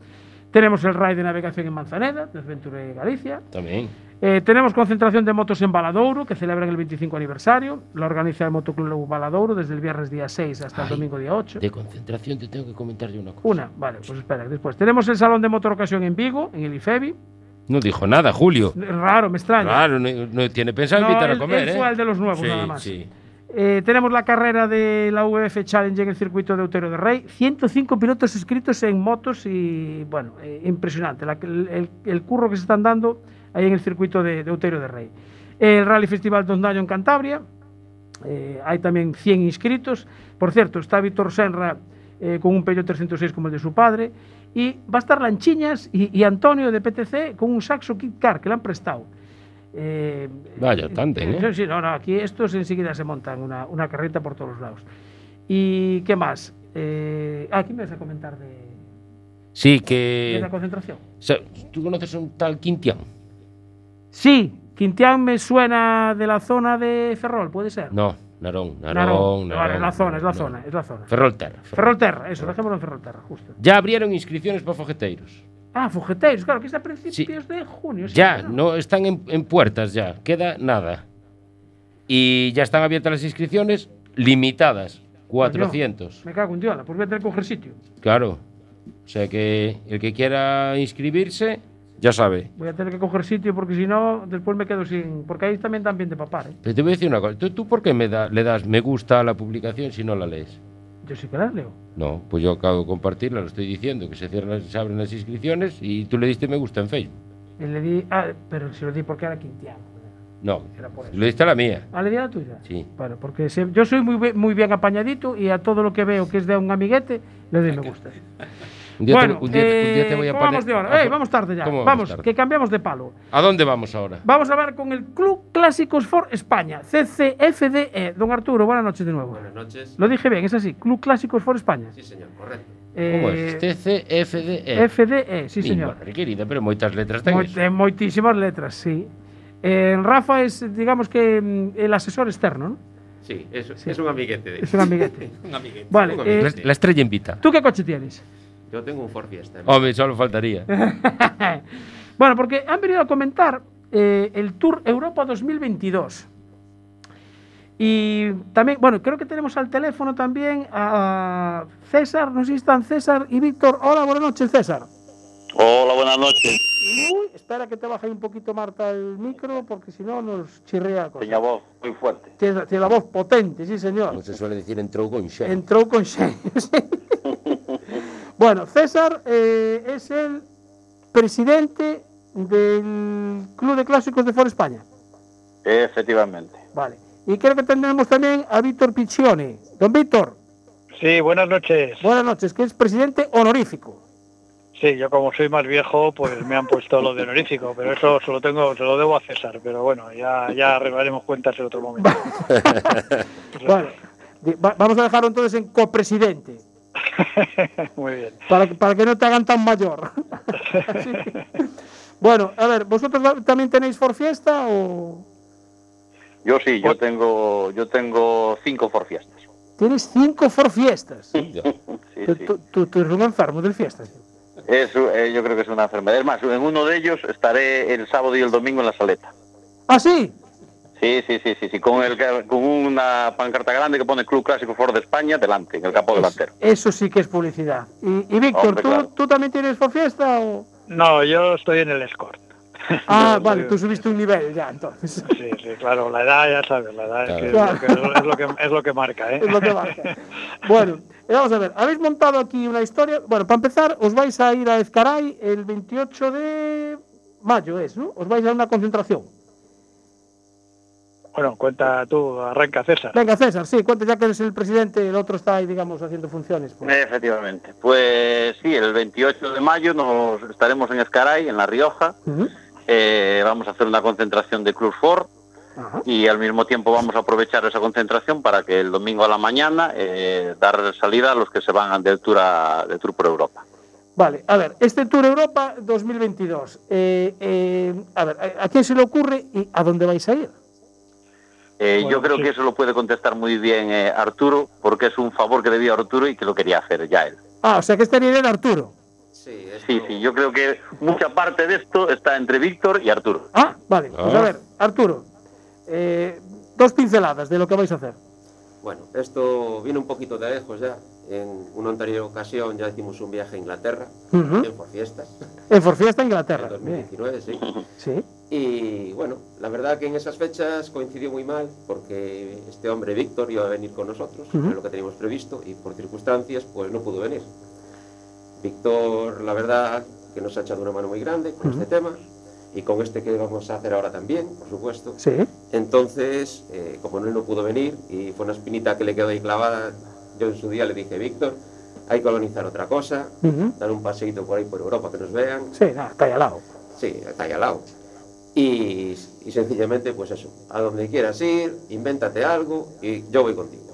Tenemos el Ride de navegación en Manzaneda, de Adventure Galicia. También. Eh, tenemos concentración de motos en Baladouro, que celebran el 25 aniversario. Lo organiza el Motoclub Baladouro desde el viernes día 6 hasta el Ay, domingo día 8. De concentración te tengo que comentar yo una cosa. Una, vale, pues espera, después. Tenemos el Salón de Motor Ocasión en Vigo, en el IFEBI. No dijo nada, Julio. Raro, me extraña. Claro, no, no tiene pensado No, invitar él- a comer, él ¿eh? fue el de los nuevos, Sí, nada más. Sí. Eh, tenemos la carrera de la VF Challenge en el circuito de Otero de Rey. 105 pilotos inscritos en motos y, bueno, eh, impresionante. La- el, el- curro que se están dando ahí en el circuito de, Otero de Rey. El Rally Festival Dondaño en Cantabria. eh, hay también 100 inscritos. Por cierto, está Víctor Senra eh, con un Peugeot 306 como el de su padre. Y va a estar Lanchiñas y, y Antonio de PTC con un Saxo Kit Car que le han prestado. Eh, Vaya, tándem, ¿eh? Sí, no, no, aquí estos enseguida se montan una, una carreta por todos los lados. ¿Y qué más? Eh, ah, aquí me vas a comentar de, Sí, de que... la concentración. o sea, ¿Tú conoces un tal Quintián? Sí, Quintián me suena de la zona de Ferrol, ¿puede ser? No, Narón, Narón, Narón. Narón. Vale, es la zona, es la no. zona, es la zona. Ferrolterra. Ferrolterra, eso, dejémoslo en Ferrolterra, justo. Ya abrieron inscripciones para fogueteiros. Ah, Fugeteiros, claro, que es a principios de junio. sí, Ya, ¿no? están en, en puertas ya, queda nada. Y ya están abiertas las inscripciones limitadas, 400. Me cago en Dios, pues voy a tener que coger sitio. Claro. O sea que el que quiera inscribirse, ya sabe. Voy a tener que coger sitio porque si no, después me quedo sin. Porque ahí también dan bien de papar, ¿eh? Pero te voy a decir una cosa. ¿Tú, tú por qué me da- le das me gusta a la publicación si no la lees? Yo sí que la leo. No, pues yo acabo de compartirla, lo estoy diciendo, que se cierran, se abren las inscripciones y tú le diste me gusta en Facebook. Y le di. Ah, pero si lo di porque era Quintiano. No, Era por eso. le diste a la mía. Ah, le di a la tuya. Sí. Bueno, porque se- yo soy muy, muy bien apañadito y a todo lo que veo que es de un amiguete le doy me gusta. Un día, bueno, te, un día te- un día te eh, voy a ¿cómo poner- vamos de hora? a- Ey, vamos tarde ya. ¿Cómo Vamos, tarde? que cambiamos de palo. ¿A dónde vamos ahora? Vamos a hablar con el Club Clásicos for España, CCFDE. E. Don Arturo, buenas noches de nuevo. Buenas noches. Lo dije bien, es así, Club Clásicos for España. Sí, señor, correcto. ¿Cómo Eh, es? TCFDE. FDE, E, sí, Mi señor. madre querida, pero moitas letras ten Moi- eso. de moitísimas letras, sí. Eh, Rafa es, digamos que, mm, el asesor externo, ¿no? Sí, es, Sí. es un amiguete. de- Es un amiguete. un amiguete. Vale, Un eh, amiguete. La estrella invita. ¿Tú qué coche tienes? Yo tengo un Ford Fiesta. Hombre, solo faltaría. bueno, porque han venido a comentar eh, el Tour Europa 2022. Y también, bueno, creo que tenemos al teléfono también a César, no sé si están César y Víctor. Hola, buenas noches, César. Hola, buenas noches. Uy, espera que te baje un poquito, Marta, el micro, porque si no nos chirrea la cosa. Tenía voz muy fuerte. Tiene, tiene la voz potente, sí, señor. Como se suele decir, entró con Shell. Entró con Shane. sí. Bueno, César eh, es el presidente del Club de Clásicos de Foro España. Efectivamente. Vale. Y creo que tendremos también a Víctor Piccioni. Don Víctor. Sí, buenas noches. Buenas noches, que es presidente honorífico. Sí, yo como soy más viejo, pues me han puesto lo de honorífico, pero eso se lo tengo, se lo debo a César, pero bueno, ya, ya arreglaremos cuentas en otro momento. Bueno, vamos a dejarlo entonces en copresidente, Muy bien. para, que- para que no te hagan tan mayor. Así que- bueno, a ver, ¿vosotros también tenéis For Fiesta o Yo sí, yo tengo, yo tengo cinco Ford Fiestas. tienes cinco For Fiestas? Sí, Tú, sí. tú- tú- tú eres un enfermo del Fiestas. Es, eh, yo creo que es una enfermedad. Es más, en uno de ellos estaré el sábado y el domingo en la saleta. ¿Ah, sí? Sí, sí, sí, sí, sí, con, el, con una pancarta grande que pone Club Clásico Ford de España delante, en el capó delantero. Eso sí que es publicidad. Y, y Víctor, Hombre, ¿tú, claro. ¿tú también tienes For Fiesta o...? No, yo estoy en el Escort. Ah, vale, soy- tú subiste un nivel ya, entonces. Sí, sí, claro, la edad ya sabes, la edad es, que Claro. es, lo que, es, lo que, es lo que marca, ¿eh? Es lo que marca. Bueno, eh, vamos a ver, habéis montado aquí una historia. Bueno, para empezar, os vais a ir a Ezcaray el 28 de mayo, es, ¿no? Os vais a una concentración. Bueno, cuenta tú, arranca César. Venga, César, sí, cuenta ya que eres el presidente, el otro está ahí, digamos, haciendo funciones. pues. Efectivamente. Pues sí, el 28 de mayo nos estaremos en Escaray, en La Rioja. Eh, vamos a hacer una concentración de Club Ford y al mismo tiempo vamos a aprovechar esa concentración para que el domingo a la mañana eh, dar salida a los que se van del tour, a- del tour por Europa. Vale, a ver, este Tour Europa 2022. eh, eh, a ver, ¿a- ¿a quién se le ocurre y a dónde vais a ir? Eh, Bueno, yo creo sí. que eso lo puede contestar muy bien eh, Arturo, porque es un favor que debía Arturo y que lo quería hacer ya él. Ah, o sea que esta idea era Arturo. Sí, esto- Sí, sí, yo creo que mucha parte de esto está entre Víctor y Arturo. Ah, vale, pues a ver, Arturo, eh, dos pinceladas de lo que vais a hacer. Bueno, esto viene un poquito de lejos ya. En una anterior ocasión ya hicimos un viaje a Inglaterra, Ujú. en por fiestas, En Forfiesta, en Inglaterra. Bien. 2019, sí. Sí. Y bueno, la verdad que en esas fechas coincidió muy mal porque este hombre, Víctor, iba a venir con nosotros, era lo que teníamos previsto, y por circunstancias pues no pudo venir. Víctor, la verdad que nos ha echado una mano muy grande con este tema y con este que vamos a hacer ahora también, por supuesto. Sí. Entonces, eh, como él no pudo venir y fue una espinita que le quedó ahí clavada, yo en su día le dije, Víctor, hay que colonizar otra cosa, dar un paseíto por ahí por Europa que nos vean. Sí, nada, está ahí al lado. Sí, está ahí al lado. Y, y sencillamente, pues eso, a donde quieras ir, invéntate algo y yo voy contigo.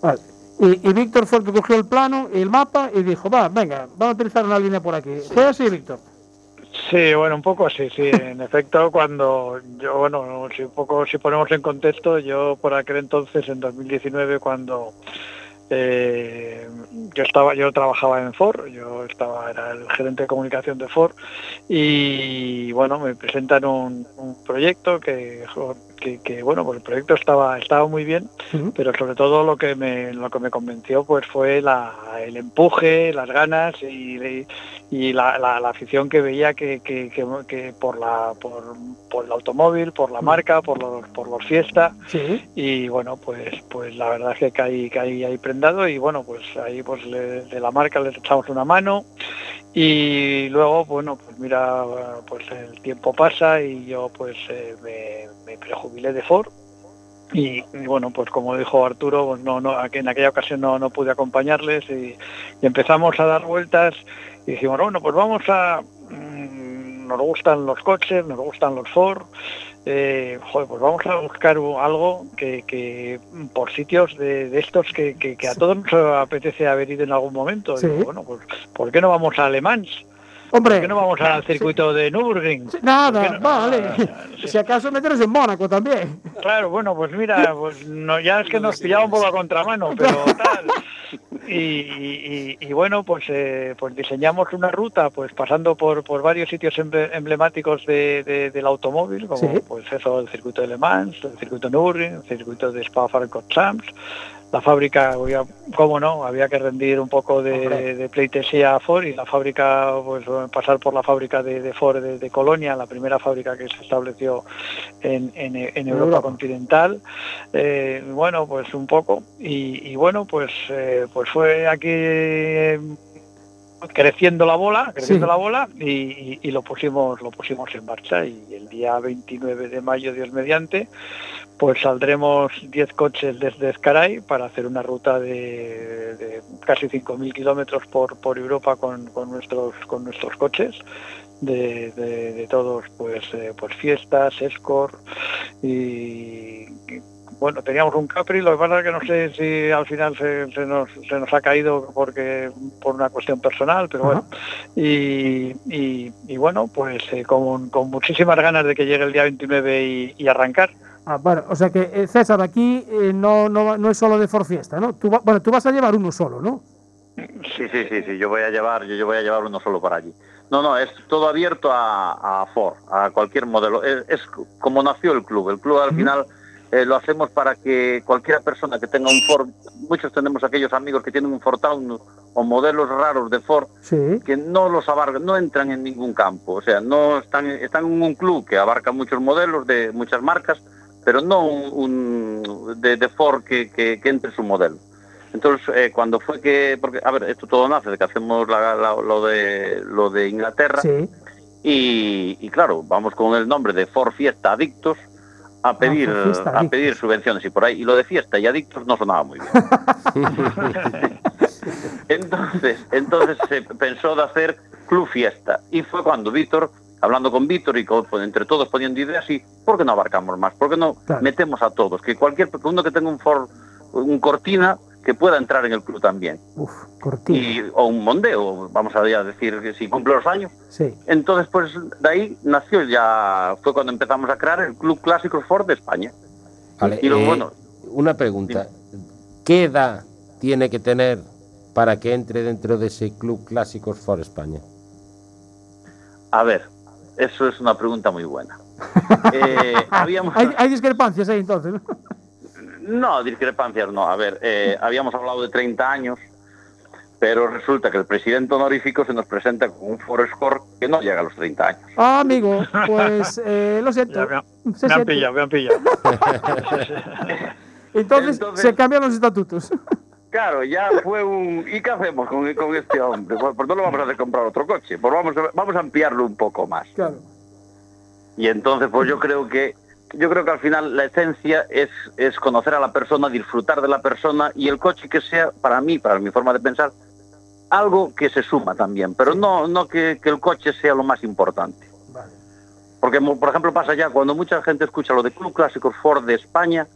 Vale. Y, y Víctor fue el que cogió el plano y el mapa y dijo, va, venga, vamos a utilizar una línea por aquí. ¿Fue así, Víctor? Sí, bueno, un poco así, sí. En efecto, cuando yo, bueno, si un poco, si ponemos en contexto, yo por aquel entonces, en 2019, cuando eh, yo estaba, yo trabajaba en Ford, yo estaba, era el gerente de comunicación de Ford y bueno, me presentan un, un proyecto que, que, que, bueno, pues el proyecto estaba, estaba muy bien, pero sobre todo lo que me, lo que me convenció pues fue la, el empuje, las ganas y, y la, la, la afición que veía que, que, que, por la por, por el automóvil, por la marca, por los, por los fiestas y bueno pues pues la verdad es que caí, caí ahí prendado y bueno pues ahí pues le- de la marca les echamos una mano y luego bueno pues mira pues el tiempo pasa y yo pues eh, me, me prejubilé de Ford. Y, bueno pues como dijo Arturo pues no no en aquella ocasión no, no pude acompañarles y, y empezamos a dar vueltas y dijimos bueno pues vamos a mm, nos gustan los coches nos gustan los Ford eh, joder, pues vamos a buscar algo que, que por sitios de, de estos que, que- que a todos nos apetece haber ido en algún momento. Sí. Digo, bueno, pues ¿por qué no vamos a Le Mans? Hombre. ¿Por qué no vamos al circuito de Nürburgring? Nada, vale. Si acaso meteros en Mónaco también. Claro, bueno, pues mira, pues no, ya es que nos pillaba un poco a contramano, pero tal. Y, y- y bueno, pues eh, pues diseñamos una ruta, pues pasando por, por varios sitios emble- emblemáticos de- de- del automóvil, como pues eso, el circuito de Le Mans, el circuito Nürburgring, el circuito de Spa-Francorchamps, la fábrica, cómo no, había que rendir un poco de, de pleitesía a Ford y la fábrica, pues pasar por la fábrica de, de Ford de, de Colonia, la primera fábrica que se estableció en, en- en Europa, Europa. continental. Eh, bueno, pues un poco. Y, y bueno, pues, eh, pues fue aquí eh, creciendo la bola, creciendo Sí. la bola y, y- y lo pusimos, lo pusimos en marcha y el día 29 de mayo, Dios mediante, pues saldremos 10 coches desde Escaray para hacer una ruta de, de casi 5.000 kilómetros por, por Europa con, con nuestros, con nuestros coches. De, de- de todos pues eh, pues fiestas, escort y, bueno teníamos un Capri, lo que pasa es que no sé si al final se, se nos, se nos ha caído porque por una cuestión personal, pero bueno y, y, y bueno pues eh, con, con muchísimas ganas de que llegue el día 29 y, y arrancar. Ah, bueno, o sea que eh, César, aquí eh, no, no, no es solo de For Fiesta, ¿no? Tú va- bueno, tú vas a llevar uno solo, ¿no? Sí, sí, sí, sí, yo voy a llevar, yo, yo voy a llevar uno solo para allí. No, no, es todo abierto a, a Ford, a cualquier modelo. Es, es como nació el club. El club al final eh, lo hacemos para que cualquier persona que tenga un Ford, muchos tenemos aquellos amigos que tienen un Ford Town o modelos raros de Ford Sí. que no los abarcan, no entran en ningún campo. O sea, no están, están en un club que abarca muchos modelos de muchas marcas, pero no un, de, de Ford que, que, que entre su modelo. Entonces, eh, cuando fue que, porque, a ver, esto todo nace de que hacemos la- la- lo, de, lo de Inglaterra Sí. y, y claro, vamos con el nombre de Ford Fiesta Adictos a pedir, Ford Fiesta a pedir subvenciones y por ahí. Y lo de fiesta y adictos no sonaba muy bien. Entonces, entonces se pensó de hacer Club Fiesta. Y fue cuando Víctor, hablando con Víctor y con- pues, entre todos poniendo ideas, y ¿por qué no abarcamos más? ¿Por qué no Claro. metemos a todos? Que cualquier uno que tenga un Ford, un Cortina, que pueda entrar en el club también. Uf, cortito. Y, o un Mondeo, vamos a decir que si cumple los años. Sí. Entonces, pues de ahí nació ya, fue cuando empezamos a crear el Club Clásicos Ford de España. Vale, Y lo eh, bueno, una pregunta. ¿Qué edad tiene que tener para que entre dentro de ese Club Clásicos for España? a ver, eso es una pregunta muy buena. Eh, habíamos, Hay, hay discrepancias ahí entonces, ¿no? discrepancias no. A ver, eh, habíamos hablado de 30 años, pero resulta que el presidente honorífico se nos presenta con un Ford Score que no llega a los 30 años. Ah, amigo, pues eh, lo siento. Ya me, han- Se me han pillado, me han pillado. Entonces, se cambian los estatutos. Claro, ya fue un... ¿Y qué hacemos con, con este hombre? Pues, pues no lo vamos a hacer comprar otro coche, pues vamos a, vamos a ampliarlo un poco más. Claro. Y entonces, pues yo creo que yo creo que al final la esencia es, es conocer a la persona, disfrutar de la persona y el coche que sea, para mí, para mi forma de pensar, algo que se suma también, pero no, no que, que el coche sea lo más importante. Porque, mo- por ejemplo, pasa ya, cuando mucha gente escucha lo de Club Clásicos Ford de España,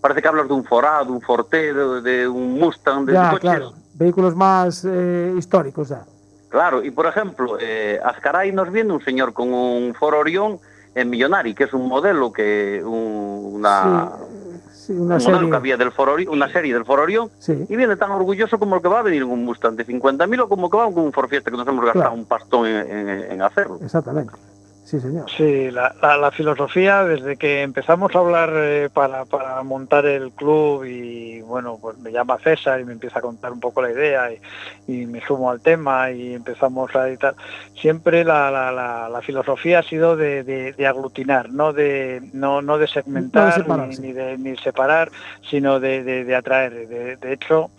parece que hablas de un Forad, de un Forte, de, de un Mustang, de Ya, coches claro. Vehículos más eh, históricos, ya. Claro, y por ejemplo, eh, Azcaray nos viene un señor con un Ford Orión en Millonari, que es un modelo que un- una... Sí, una un modelo serie. que había del Ford una serie del Ford Orion, Sí. y viene tan orgulloso como el que va a venir en un Mustang de 50.000 o como que va con un Ford Fiesta que nos hemos gastado Claro. un pastón en, en- en hacerlo. Exactamente. Sí, señor. Sí, la, la- la filosofía, desde que empezamos a hablar eh, para, para montar el club y bueno, pues me llama César y me empieza a contar un poco la idea y, y me sumo al tema y empezamos a editar. Siempre la, la- filosofía ha sido de, de- de aglutinar, no de, no, no de segmentar ni, de ni separar, sino de, atraer. De hecho,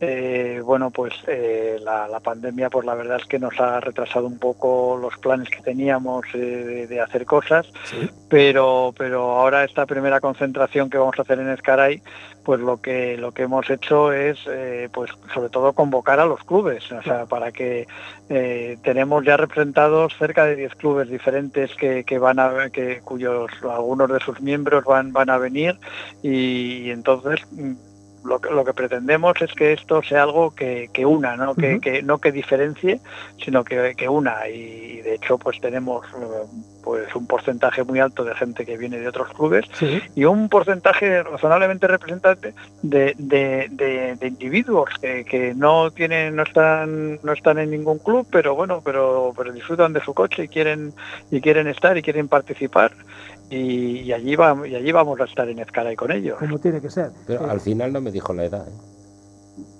eh, bueno, pues eh, la, la pandemia, pues la verdad es que nos ha retrasado un poco los planes que teníamos eh, de, de hacer cosas, pero pero ahora esta primera concentración que vamos a hacer en Escaray, pues lo que lo que hemos hecho es, eh, pues sobre todo convocar a los clubes, o sea, para que eh, tenemos ya representados cerca de 10 clubes diferentes que, que van a que cuyos algunos de sus miembros van van a venir y, y entonces mm, lo que, lo que pretendemos es que esto sea algo que, que una, ¿no? Que, que no que diferencie, sino que, que una. Y, de hecho, pues tenemos eh, pues un porcentaje muy alto de gente que viene de otros clubes Sí. y un porcentaje razonablemente representante de, de- de- de individuos que, que no tienen no están no están en ningún club pero bueno pero pero disfrutan de su coche y quieren y quieren estar y quieren participar y, y allí vamos y allí vamos a estar en Ezcaray con ellos Como tiene que ser. Pero Eh, al final no me dijo la edad. ¿eh?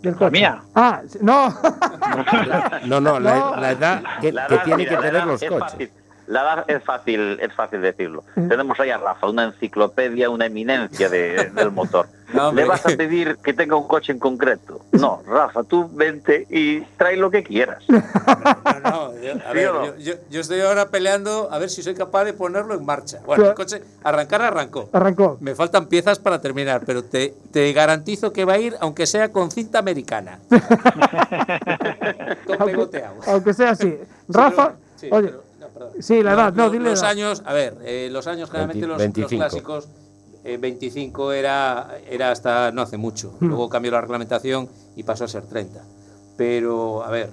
del la mía Ah, no. No, no, la, No. la edad que, La que edad, tiene mira, que tener los es coches. fácil. La edad es fácil, es fácil decirlo. Tenemos ahí a Rafa, una enciclopedia, una eminencia de- del motor. No. ¿Le vas a pedir que tenga un coche en concreto? No, Rafa, tú vente y trae lo que quieras. No, no, yo- a ¿Sí ver, yo, yo- yo estoy ahora peleando a ver si soy capaz de ponerlo en marcha. Bueno, Claro. el coche, arrancar, arrancó. Arrancó. Me faltan piezas para terminar, pero te, te garantizo que va a ir, aunque sea con cinta americana. Aunque, aunque sea así. Rafa, Sí, oye, pero- no, perdón. Sí, la edad, no, dile Los edad. años, a ver, eh, los años generalmente 20, los, los 25. clásicos, eh, 25 era, era hasta no hace mucho. Hmm. Luego cambió la reglamentación y pasó a ser 30. Pero, a ver,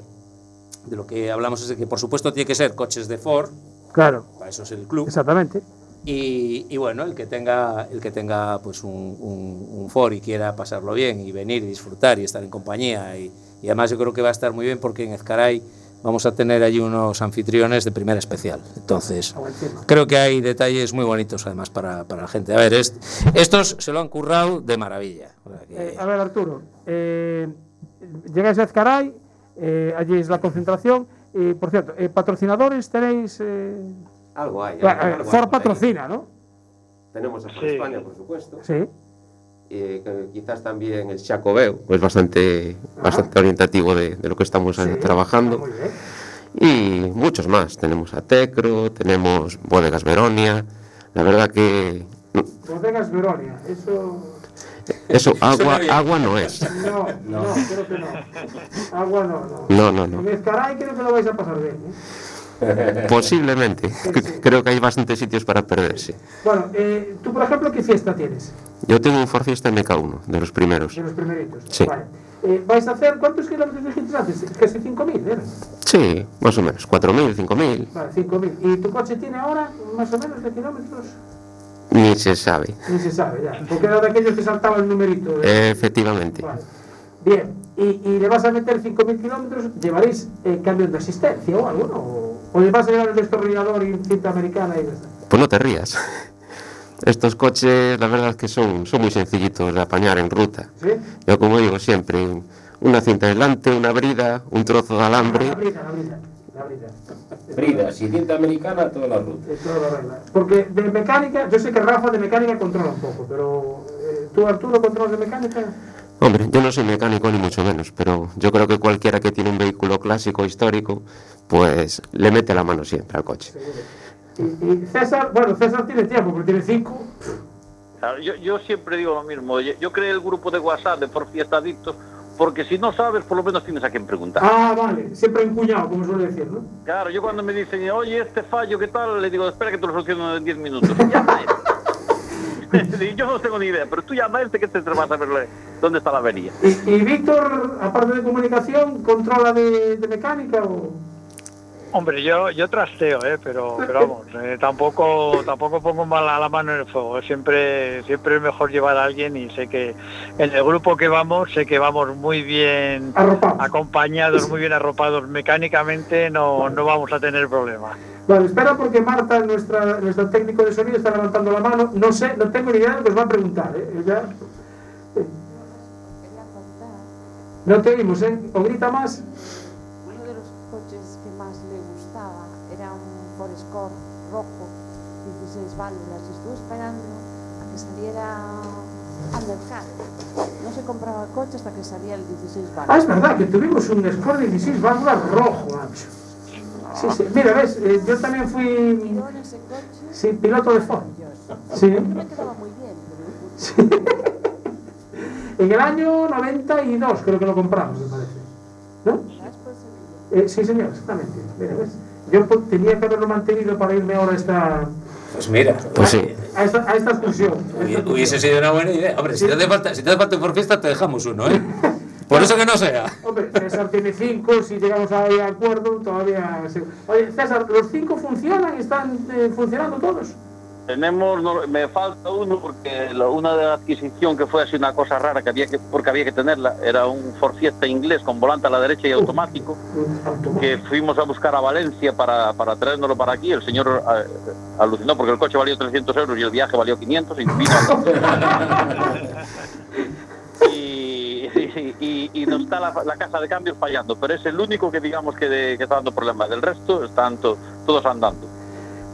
de lo que hablamos es de que por supuesto tiene que ser coches de Ford, Claro, para eso es el club. exactamente. Y, y bueno, el que tenga, el que tenga pues un, un, un Ford y quiera pasarlo bien y venir y disfrutar y estar en compañía. Y, y además yo creo que va a estar muy bien porque en Ezcaray vamos a tener allí unos anfitriones de primera especial. Entonces, creo que hay detalles muy bonitos además para, para la gente. A ver, est- estos se lo han currado de maravilla. Eh, a ver, Arturo, eh, llegáis a Ezcaray, eh, allí es la concentración. Y, por cierto, eh, patrocinadores tenéis. eh, Algo hay. eh, algo- algo hay Ford por ahí. patrocina, ¿no? Tenemos a Ford Sí. España, por supuesto. Sí. Y que quizás también el Chacobeo, pues bastante, bastante orientativo de, de lo que estamos eh, trabajando. Y muchos más. Tenemos a Tecro, tenemos Bodegas Veronia. La verdad que Bodegas Veronia, eso. eso agua, agua no es. No, no, creo que no. Agua no, no. No, no, no. Creo que lo vais a pasar bien. ¿eh? Posiblemente. Creo que hay bastantes sitios para perderse. Bueno, eh, tú, por ejemplo, ¿qué fiesta tienes? Yo tengo un Ford Fiesta MK1, de los primeros. De los primeritos. Sí. Vale. Eh, ¿Vais a hacer cuántos kilómetros dijiste antes? Casi 5.000, ¿eh? Sí, más o menos. 4.000, 5.000. Vale, 5.000. ¿Y tu coche tiene ahora más o menos de kilómetros? Ni se sabe. Ni se sabe ya. Porque era de aquellos que saltaba el numerito. de- Efectivamente. Vale. Bien. ¿Y, y le vas a meter 5.000 kilómetros? ¿Llevaréis eh, cambio de asistencia o algo, no? ¿O, o le vas a llevar el destornillador y cinta americana y ya está? Pues no te rías. Estos coches, la verdad es que son, son muy sencillitos de apañar en ruta. ¿Sí? Yo como digo siempre, una cinta delante, una brida, un trozo de alambre. La brida, la brida. La brida. Bridas y cinta americana toda la ruta. Es toda la regla. Porque de mecánica, yo sé que Rafa de mecánica controla un poco, pero eh, tú Arturo controlas de mecánica. Hombre, yo no soy mecánico ni mucho menos, pero yo creo que cualquiera que tiene un vehículo clásico, histórico, pues le mete la mano siempre al coche. Y, y César, bueno, César tiene tiempo, porque tiene cinco. Claro, Yo, yo siempre digo lo mismo. Yo, yo creé el grupo de WhatsApp de Por Fiesta Adictos porque si no sabes, por lo menos tienes a quien preguntar. Ah, vale, siempre encuñado, como suele decir, ¿no? Claro, yo cuando me dicen, oye, este fallo, ¿qué tal? Le digo, espera que te lo soluciono en 10 minutos. Llama a este. Y yo no tengo ni idea, pero tú llama a este que te vas a verle dónde está la avería. ¿Y, y Víctor, aparte de comunicación, controla de, de mecánica o...? Hombre, yo, yo trasteo, ¿eh? pero, pero vamos, eh, tampoco, tampoco pongo mal la mano en el fuego. Siempre, siempre es mejor llevar a alguien y sé que en el grupo que vamos, sé que vamos muy bien acompañados, muy bien arropados mecánicamente, no, no vamos a tener problemas. Vale, espera porque Marta, nuestra, nuestro técnico de sonido, está levantando la mano. No sé, no tengo ni idea de lo que os va a preguntar. ¿eh? Ella- No te oímos, ¿eh? ¿O grita más? Uno de los coches que más le gustaba era un Ford Escort rojo, 16 válvulas, y estuve esperando a que saliera al mercado. No se compraba coche hasta que salía el 16 válvulas. Ah, es verdad, que tuvimos un Score 16 válvulas rojo, macho. Sí, sí. Mira, ves, eh, yo también fui sí, piloto de Ford. Sí. Pero En el año 92 creo que lo compramos, me parece. ¿No? Eh, sí, señor, exactamente. Mira, ¿ves? Yo tenía que haberlo mantenido para irme ahora a esta, Pues mira, Pues sí. a esta, a esta excursión. hubiese- sido una buena idea. Hombre, si te hace falta, si te hace falta un por fiesta, te dejamos uno, ¿eh? Por eso que no sea. Hombre, César tiene cinco, si llegamos ahí a acuerdo, todavía... se- Oye, César, ¿los cinco funcionan? ¿Están eh, funcionando todos? Tenemos, no- me falta uno porque la- una de la adquisición que fue así una cosa rara que había que, porque había que tenerla, era un Ford Fiesta inglés con volante a la derecha y automático, que fuimos a buscar a Valencia para, para traérnoslo para aquí. El señor eh, alucinó porque el coche valió 300 euros y el viaje valió 500 y vino y, y, y- y nos está la, la casa de cambios fallando, pero es el único que digamos que, de- que está dando problemas. Del resto están to- todos andando.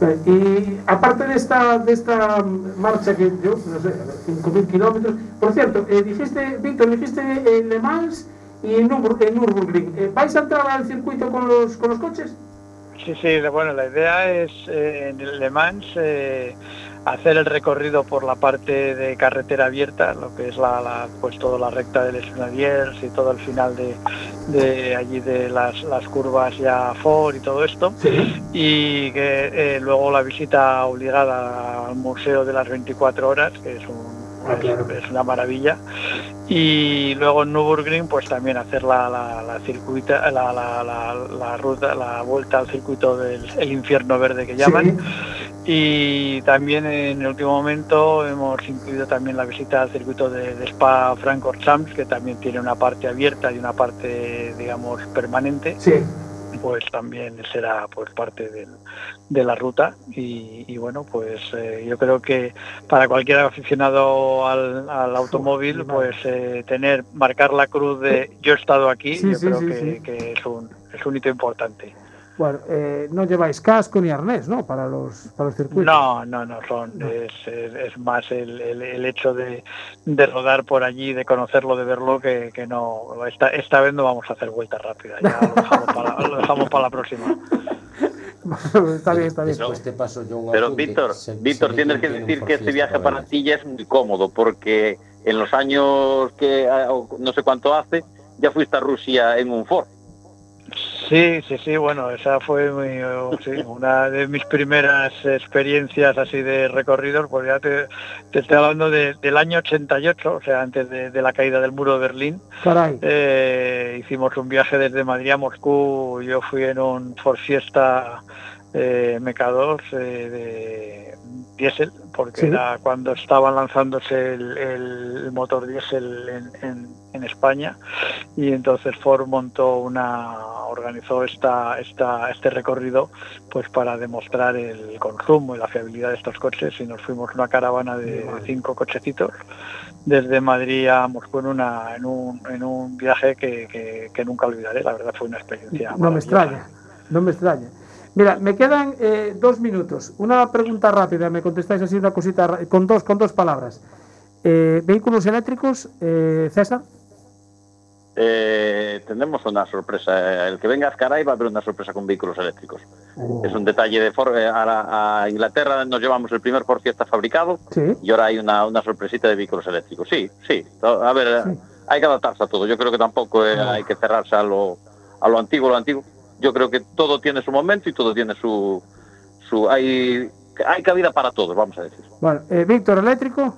Eh, Y aparte de esta, de esta marcha que yo, no sé, 5.000 kilómetros, por cierto, eh, dijiste, Víctor, dijiste en Le Mans y en, Nürburg- en Nürburgring, Eh, ¿vais a entrar al circuito con los, con los coches? Sí, sí, la- bueno, la idea es eh, en el Le Mans eh, hacer el recorrido por la parte de carretera abierta, lo que es la, la- pues toda la recta del Esnadiers y todo el final de, de allí de las, las curvas ya Ford y todo esto. Y que eh, luego la visita obligada al Museo de las 24 Horas, que es un es, es una maravilla. Y luego en Nürburgring, pues también hacer la, la, la circuita, la, la, la, la ruta, la vuelta al circuito del el infierno verde que llaman. Y también en el último momento hemos incluido también la visita al circuito de, de Spa Francorchamps, que también tiene una parte abierta y una parte, digamos, permanente. Sí. Pues también será pues parte del- de la ruta y, y bueno pues eh, yo creo que para cualquier aficionado al, al automóvil pues eh, tener marcar la cruz de yo he estado aquí Sí, yo sí, creo sí, que, que es un es un hito importante Bueno, eh, no lleváis casco ni arnés, ¿no? Para los, para los circuitos. no no no son Es, es- es más el, el- el hecho de, de rodar por allí de conocerlo de verlo que, que no esta, esta vez no vamos a hacer vuelta rápida ya lo dejamos para, lo dejamos para la próxima está bien, está bien. Después te paso yo un Pero apunte. Víctor, Se- Víctor, se tienes que decir que este viaje para Cabrera. ti ya es muy cómodo, porque en los años que ah, o no sé cuánto hace, ya fuiste a Rusia en un Ford. Sí, sí, sí, bueno, esa fue mi, sí, una de mis primeras experiencias así de recorridos, pues ya te, te estoy hablando de- del año 88, o sea, antes de, de la caída del muro de Berlín. Caray. Eh, hicimos un viaje desde Madrid a Moscú, yo fui en un Ford Fiesta eh, MK2 eh, de diésel, porque Sí. era cuando estaban lanzándose el, el motor diésel en, en- en España. Y entonces Ford montó una organizó esta, esta este recorrido pues para demostrar el consumo y la fiabilidad de estos coches. Y nos fuimos una caravana de, cinco cochecitos desde Madrid a Moscú en una en un, en un viaje que, que- que nunca olvidaré. La verdad fue una experiencia No me extraña, no me extraña. Mira, me quedan eh, dos minutos. Una pregunta rápida, me contestáis así una cosita con dos, con dos palabras. Eh, ¿Vehículos eléctricos, eh, César? Eh, tenemos una sorpresa. El que venga a Azcaray va a haber una sorpresa con vehículos eléctricos. Es un detalle de Ford. eh, ahora a Inglaterra nos llevamos el primer Ford Fiesta fabricado Sí. y ahora hay una, una sorpresita de vehículos eléctricos. Sí, sí. A ver, hay que adaptarse a todo. Yo creo que tampoco eh, hay que cerrarse a lo, a lo antiguo. Lo antiguo. Yo creo que todo tiene su momento y todo tiene su... su hay, hay cabida para todos, vamos a decir. Bueno, eh, Víctor, eléctrico.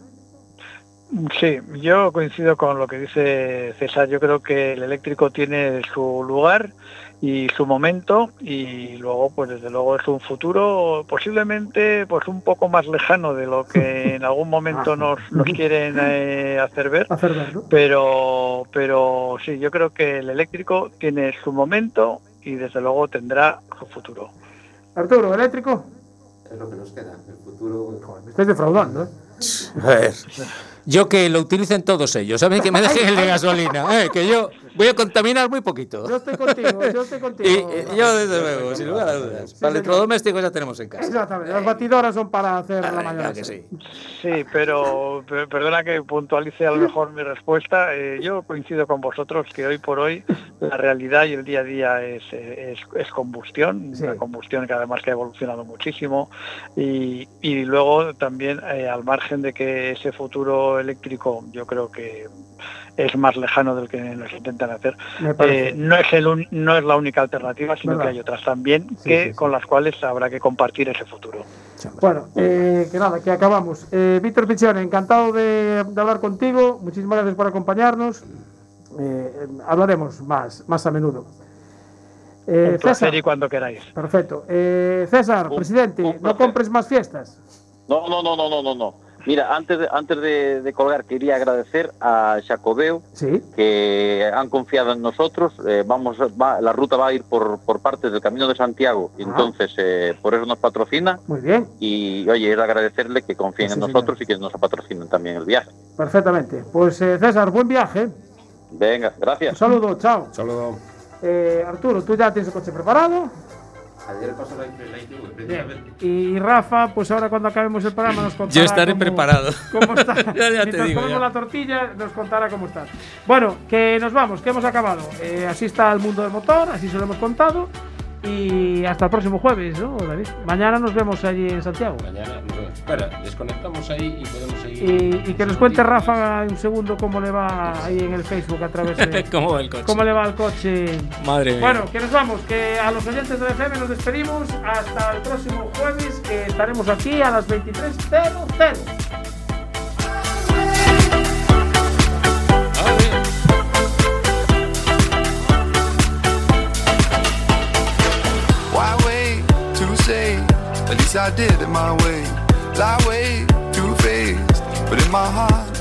Sí, yo coincido con lo que dice César. Yo creo que el eléctrico tiene su lugar y su momento y luego, pues desde luego es un futuro posiblemente pues un poco más lejano de lo que en algún momento nos, nos quieren eh, hacer ver. Hacer ver, ¿no? Pero, pero sí, yo creo que el eléctrico tiene su momento y desde luego tendrá su futuro. Arturo, eléctrico. Es lo que nos queda. El futuro. Me estáis defraudando, ¿eh? A ver. Yo que lo utilicen todos ellos, a mí que me dejen el de gasolina, eh, que yo voy a contaminar muy poquito. Yo estoy contigo, yo estoy contigo. Y, y yo, desde luego, sin lugar a dudas. Para electrodomésticos ya tenemos en casa. Exactamente, las batidoras son para hacer la mañana. que sí. Sí, pero per- perdona que puntualice a lo mejor mi respuesta. Eh, yo coincido con vosotros que hoy por hoy la realidad y el día a día es, es, es combustión, una combustión que además que ha evolucionado muchísimo y, y luego también eh, al margen de que ese futuro eléctrico yo creo que es más lejano del que nos intentan hacer. Eh, no es el un- no es la única alternativa, sino ¿Verdad? que hay otras también Sí, que sí, sí. con las cuales habrá que compartir ese futuro. Bueno, eh, que nada, que acabamos. Eh, Víctor Pichione, encantado de, de hablar contigo. Muchísimas gracias por acompañarnos. Eh, hablaremos más, más a menudo. Eh, Un placer César, y cuando queráis. perfecto. Eh, César, presidente, no compres más fiestas. No, no, no, no, no, no, no. Mira, antes de, antes de, de colgar quería agradecer a Jacobeo Sí. que han confiado en nosotros. Eh, vamos, va- la ruta va a ir por, por parte del Camino de Santiago, entonces eh, por eso nos patrocina. Muy bien, Y oye, es agradecerle que confíen Sí, en señor. nosotros y que nos patrocinen también el viaje. perfectamente. Pues eh, César, buen viaje. Venga, Un gracias. saludo, chao. Saludo. Eh, Arturo, tú ya tienes el coche preparado. Ayer pasó la, la ITV, precisamente. Y Rafa, pues ahora cuando acabemos el programa nos contará. Yo estaré cómo- preparado. ¿Cómo está? Ya- ya te Mientras digo, comemos ya. la tortilla, nos contará cómo está. Bueno, que nos vamos, que hemos acabado. Eh, así está el mundo del motor, así se lo hemos contado. Y hasta el próximo jueves, ¿no, David? Mañana nos vemos allí en Santiago. Mañana, no, espera, desconectamos ahí y podemos seguir. Y, y que nos cuente Rafa un segundo cómo le va ahí en el Facebook a través de. ¿Cómo va el coche? ¿Cómo le va el coche? Madre mía. Bueno, que nos vamos, que a los oyentes de FM nos despedimos hasta el próximo jueves, que estaremos aquí a las 23.00. say? At least I did it my way. Lie way too faced, but in my heart